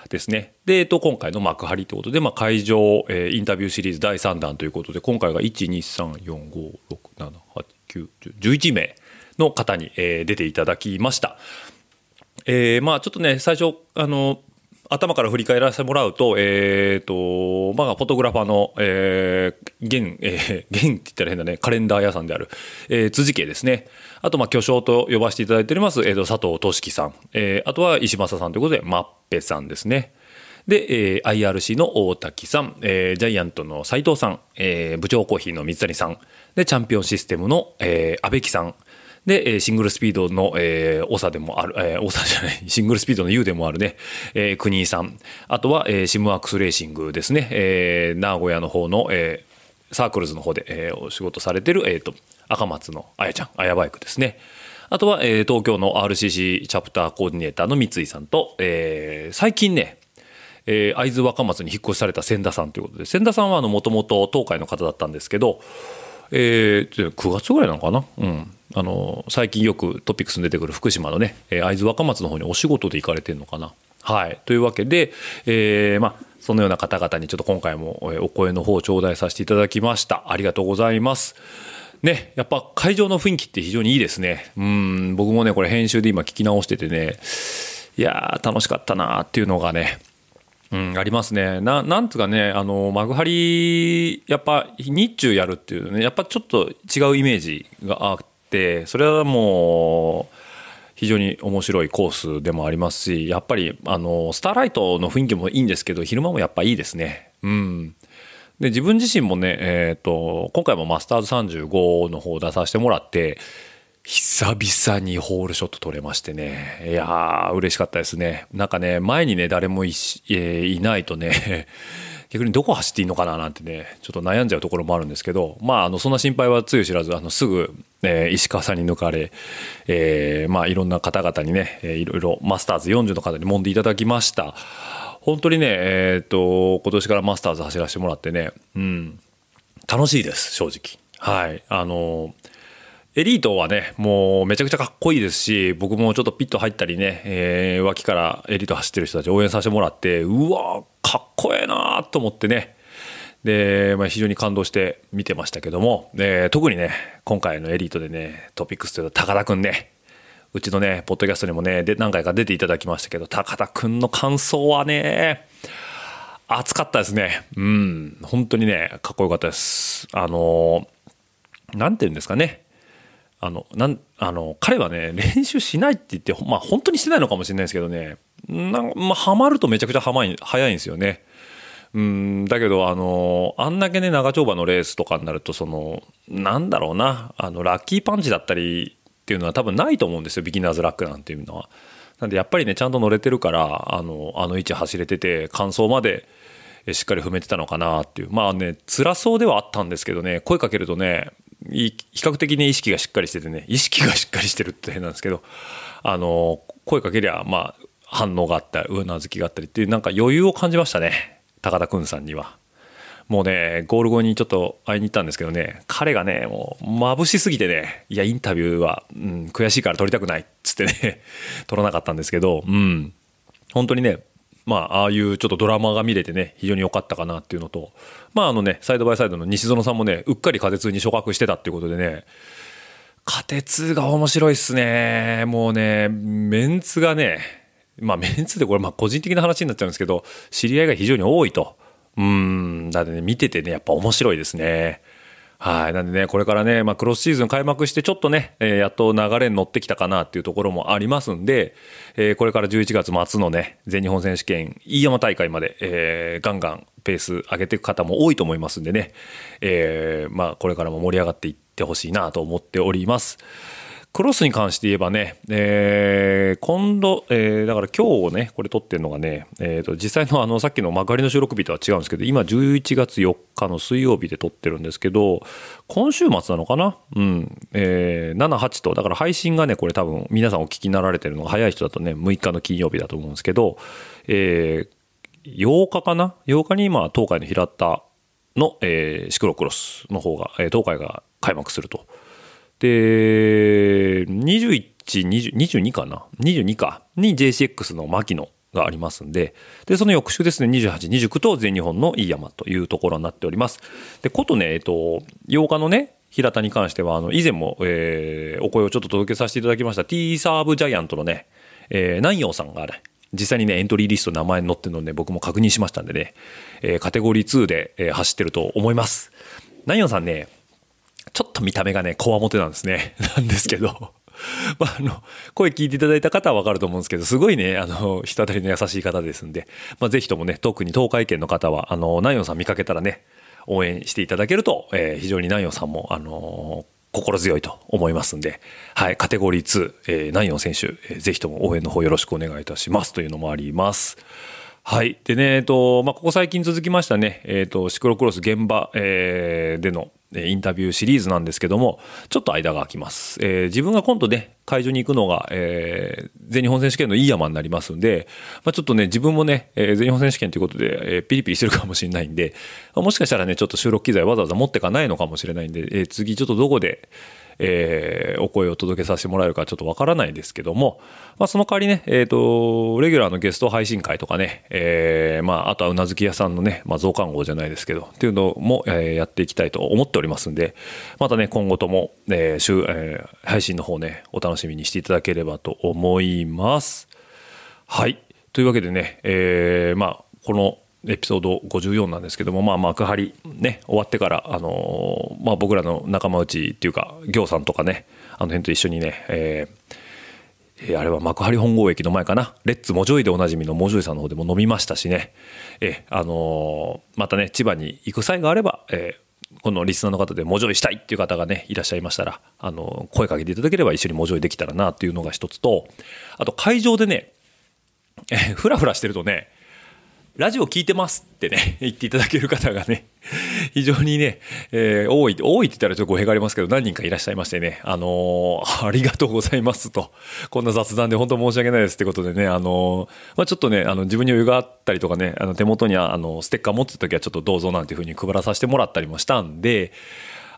ですね。で、えっと、今回の幕張ということで、まあ、会場、えーインタビューシリーズ第3弾ということで、今回が1、2、3、4、5、6、7、8、9、10、11名の方に、えー出ていただきました。えーまあちょっとね、最初、あの、頭から振り返らせてもらうと、えっ、と、まあ、フォトグラファーの、えー、現、えー、<laughs> 現って言ったら変だね、カレンダー屋さんである、えー、辻家ですね。あと、まあ、巨匠と呼ばせていただいております、えーと、佐藤俊樹さん。えー、あとは石正さんということで、マッペさんですね。で、えー IRC の大滝さん、えージャイアントの斉藤さん、えー部長コーヒーの水谷さん、で、チャンピオンシステムの、えー、安倍木さん、で、えーシングルスピードの、えー、長でもある、えー、長じゃない、<laughs> シングルスピードの U でもあるね、えー、国井さん。あとは、えーシムワークスレーシングですね。えー名古屋の方の、えーサークルズの方で、えーお仕事されてる、えーと、赤松のあやちゃん、あやバイクですね。あとは、えー東京の RCC チャプターコーディネーターの三井さんと、えー最近ね、えー会津若松に引っ越しされた千田さんということで、千田さんはもともと東海の方だったんですけど、えー、9月ぐらいなのかな、うん、あの最近よくトピックスに出てくる福島のね、会津若松の方にお仕事で行かれてるのかな。はい、というわけで、えーまあ、そのような方々にちょっと今回もお声の方を頂戴させていただきました。ありがとうございます。ね、やっぱ会場の雰囲気って非常にいいですね。うん、僕もね、これ編集で今聞き直しててね、いやー、楽しかったなーっていうのがね、うん、ありますね。な、なんつうかね、あの、幕張、やっぱ、日中やるっていうね、やっぱちょっと違うイメージがあって、それはもう、非常に面白いコースでもありますし、やっぱり、あの、スターライトの雰囲気もいいんですけど、昼間もやっぱいいですね。うん。で、自分自身もね、えっ、と、今回もマスターズ35の方出させてもらって、久々にホールショット取れましてね。いやー、嬉しかったですね。なんかね、前にね、誰もい、えーいないとね、逆にどこ走っていいのかななんてね、ちょっと悩んじゃうところもあるんですけど、まあ、あの、そんな心配はつゆ知らず、あの、すぐ、えー石川さんに抜かれ、えーまあ、いろんな方々にね、えーいろいろマスターズ40の方に揉んでいただきました。本当にね、えっ、と、今年からマスターズ走らせてもらってね、うん、楽しいです、正直。はい。あの、エリートはね、もうめちゃくちゃかっこいいですし、僕もちょっとピット入ったりね、えー脇からエリート走ってる人たち応援させてもらって、うわかっこええなと思ってね、で、まあ、非常に感動して見てましたけども、えー特にね、今回のエリートでね、トピックスというと高田くんね、うちのね、ポッドキャストにもね、で何回か出ていただきましたけど、高田くんの感想はね、熱かったですね。うん、本当にね、かっこよかったです。あの、なんていうんですかね。あの、なん、あの、彼はね、練習しないって言って、まあ本当にしてないのかもしれないですけどね、なんまあ、ハマるとめちゃくちゃはまい早いんですよね。うん、だけど、あの、あんだけね、長丁場のレースとかになると、その、なんだろうな、あの、ラッキーパンチだったりっていうのは多分ないと思うんですよ、ビギナーズラックなんていうのは。なんで、やっぱりね、ちゃんと乗れてるから、あの、あの位置走れてて、完走まで、しっかり踏めてたのかなっていう。まあね、辛そうではあったんですけどね、声かけるとね、比較的ね、意識がしっかりしててね、意識がしっかりしてるって変なんですけど、あの、声かけりゃ、まあ、反応があったり、うなずきがあったりっていう、なんか余裕を感じましたね。高田くんさんには。もうね、ゴール後にちょっと会いに行ったんですけどね、彼がね、もう眩しすぎてね、いや、インタビューは、うん、悔しいから撮りたくないっつってね、撮らなかったんですけど、うん、本当にね、まあ、ああいうちょっとドラマが見れてね、非常に良かったかなっていうのと、まあ、あのね、サイドバイサイドの西園さんもね、うっかり風通に昇格してたっていうことでね、家鉄が面白いっすね。もうね、メンツがね、まあメンツでこれまあ個人的な話になっちゃうんですけど、知り合いが非常に多いと。うん、だってね、見ててね、やっぱ面白いですね。はい。なんでね、これからね、まあ、クロスシーズン開幕してちょっとね、えーやっと流れに乗ってきたかなっていうところもありますんで、えーこれから11月末のね、全日本選手権飯山大会まで、えーガンガンペース上げていく方も多いと思いますんでね、えーまあ、これからも盛り上がっていってほしいなと思っております。クロスに関して言えばね、えー今度、えーだから今日ね、これ撮ってるのがね、えーと、実際のあの、さっきの幕張の収録日とは違うんですけど、今11月4日の水曜日で撮ってるんですけど、今週末なのかな？うん。えー7、8と、だから配信がね、これ多分皆さんお聞きになられてるのが早い人だとね、6日の金曜日だと思うんですけど、えー8日かな ?8 日に今、東海の平田の、えーシクロクロスの方が、えー東海が開幕すると。で、21、20 22かな ?22 かに JCX の牧野がありますんで、で、その翌週ですね、28、29と全日本の飯山というところになっております。で、ことね、えっと、8日のね、平田に関しては、あの、以前も、えーお声をちょっと届けさせていただきました T サーブジャイアントのね、えー南陽さんがね、実際にね、エントリーリスト名前に載ってるので、僕も確認しましたんでね、えーカテゴリー2で、えー走ってると思います。南陽さんね、ちょっと見た目がね、こわもてなんですね。<laughs> なんですけど。<laughs> まあ、あの、声聞いていただいた方はわかると思うんですけど、すごいね、あの、人当たりの優しい方ですんで、まあ、ぜひともね、特に東海圏の方は、あの、南陽さん見かけたらね、応援していただけると、えー非常に南陽さんも、あの心強いと思いますんで、はい、カテゴリー2、えー、南陽選手、えーぜひとも応援の方よろしくお願いいたしますというのもあります。はい。でね、えっと、まあ、ここ最近続きましたね、えっと、シクロクロス現場、えーでの、インタビューシリーズなんですけども、ちょっと間が空きます。えー自分が今度ね、会場に行くのが、えー全日本選手権のいい山になりますんで、まあ、ちょっとね、自分もね、えー全日本選手権ということで、えーピリピリしてるかもしれないんで、もしかしたらね、ちょっと収録機材わざわざ持ってかないのかもしれないんで、えー次ちょっとどこで、えーお声を届けさせてもらえるかちょっとわからないですけども、まあ、その代わりね、えっ、と、レギュラーのゲスト配信会とかね、えーまあ、あとはうなずき屋さんのね、まあ、増刊号じゃないですけど、っていうのも、えーやっていきたいと思っておりますんで、またね、今後とも、えー週えー配信の方ね、お楽しみにしていただければと思います。はい。というわけでね、えーまあ、このエピソード54なんですけども、まあ、幕張ね、終わってから、あのまあ、僕らの仲間内っていうか、行さんとかね、あの辺と一緒にね、えーえあれは幕張本郷駅の前かな、レッツモジョイでおなじみのモジョイさんの方でも飲みましたしね、えーあのまたね、千葉に行く際があれば、えーこのリスナーの方でモジョイしたいっていう方がね、いらっしゃいましたら、あの声かけていただければ一緒にモジョイできたらなっていうのが一つと、あと会場でね、えーふらふらしてるとね、ラジオ聞いてますってね、<laughs> 言っていただける方がね、非常にね、えー多い、多いって言ったらちょっと語弊がありますけど、何人かいらっしゃいましてね、あのー <laughs> ありがとうございますと、こんな雑談で本当申し訳ないですってことでね、あのーまあ、ちょっとね、あの、自分に余裕があったりとかね、あの、手元に、あの、ステッカー持ってた時はちょっとどうぞなんていうふうに配らさせてもらったりもしたんで、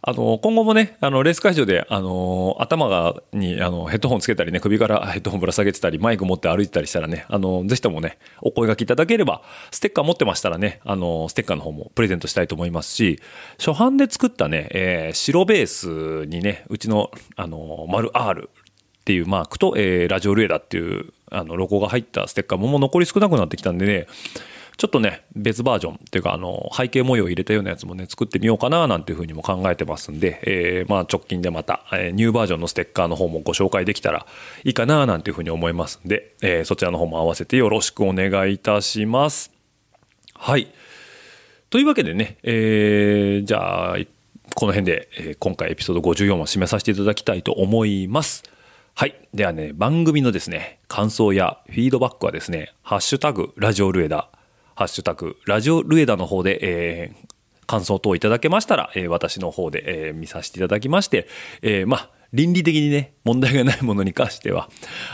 あの、今後もね、あの、レース会場で、あの、頭が、に、あの、ヘッドホンつけたりね、首からヘッドホンぶら下げてたり、マイク持って歩いてたりしたらね、あの、ぜひともね、お声掛けいただければ、ステッカー持ってましたらね、あの、ステッカーの方もプレゼントしたいと思いますし、初版で作ったね、えー白ベースにね、うちの、あの、丸 R っていうマークと、えーラジオルエダっていう、あの、ロゴが入ったステッカーももう残り少なくなってきたんでね、ちょっとね、別バージョンっていうか、あの、背景模様を入れたようなやつもね、作ってみようかななんていうふうにも考えてますんで、えーまあ直近でまた、えーニューバージョンのステッカーの方もご紹介できたらいいかななんていうふうに思いますんで、えーそちらの方も合わせてよろしくお願いいたします。はい。というわけでね、えーじゃあ、この辺で、えー今回エピソード54を締めさせていただきたいと思います。はい。ではね、番組のですね、感想やフィードバックはですね、ハッシュタグ、ラジオルエダ、ハッシュタグ、ラジオルエダの方で、えー感想等いただけましたら、えー私の方で、えー見させていただきまして、えーまあ、倫理的にね、問題がないものに関しては、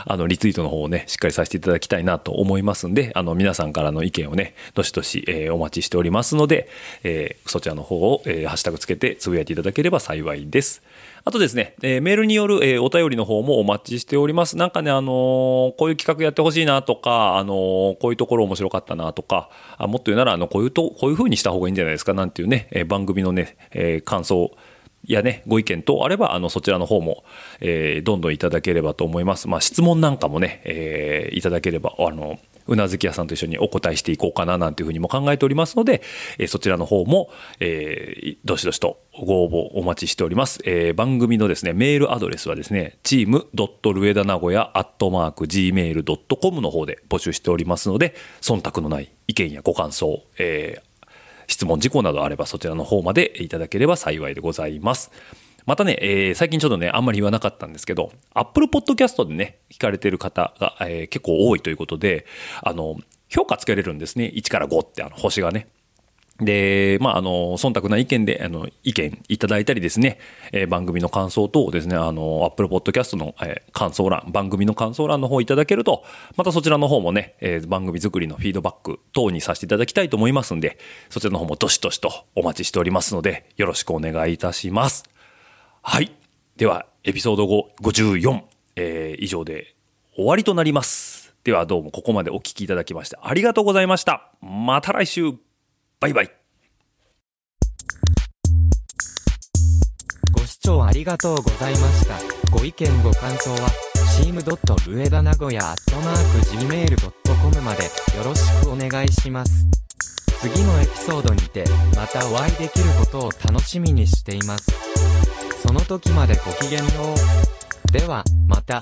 あの、リツイートの方をね、しっかりさせていただきたいなと思いますんで、あの、皆さんからの意見をね、どしどし、えーお待ちしておりますので、えーそちらの方を、えーハッシュタグつけてつぶやいていただければ幸いです。あとですね、えーメールによる、えーお便りの方もお待ちしております。なんかね、あのーこういう企画やってほしいなとか、あのーこういうところ面白かったなとか、あもっと言うなら、あの、こういうと、こういう風にした方がいいんじゃないですかなんていうね、えー番組のね、えー感想、やね、ご意見等あれば、あの、そちらの方も、えーどんどんいただければと思います。まあ、質問なんかもね、えーいただければ、あの、うなずき屋さんと一緒にお答えしていこうかななんていうふうにも考えておりますので、えーそちらの方も、えーどしどしとご応募お待ちしております。えー番組のですね、メールアドレスはですね、チームドットルエダ名古屋アットマーク gmail.com の方で募集しておりますので、忖度のない意見やご感想、えー質問事項などあればそちらの方までいただければ幸いでございます。またね、えー最近ちょっとね、あんまり言わなかったんですけど、Apple Podcast でね、聞かれてる方が、えー結構多いということで、あの、評価つけれるんですね。1から5って、あの、星がね。で、まあ、あの、忖度な意見で、あの、意見いただいたりですね、えー番組の感想等ですね、あの、Apple Podcast の、えー感想欄、番組の感想欄の方いただけると、またそちらの方もね、えー番組作りのフィードバック等にさせていただきたいと思いますんで、そちらの方もどしどしとお待ちしておりますので、よろしくお願いいたします。はい。では、エピソード5 54、えー以上で終わりとなります。では、どうもここまでお聞きいただきましてありがとうございました。また来週。バイバイ。ご視聴ありがとうございました。ご意見ご感想は、チームドットルエダ名古屋アットマーク Gmail.com までよろしくお願いします。次のエピソードにて、またお会いできることを楽しみにしています。その時までごきげんよう。では、また。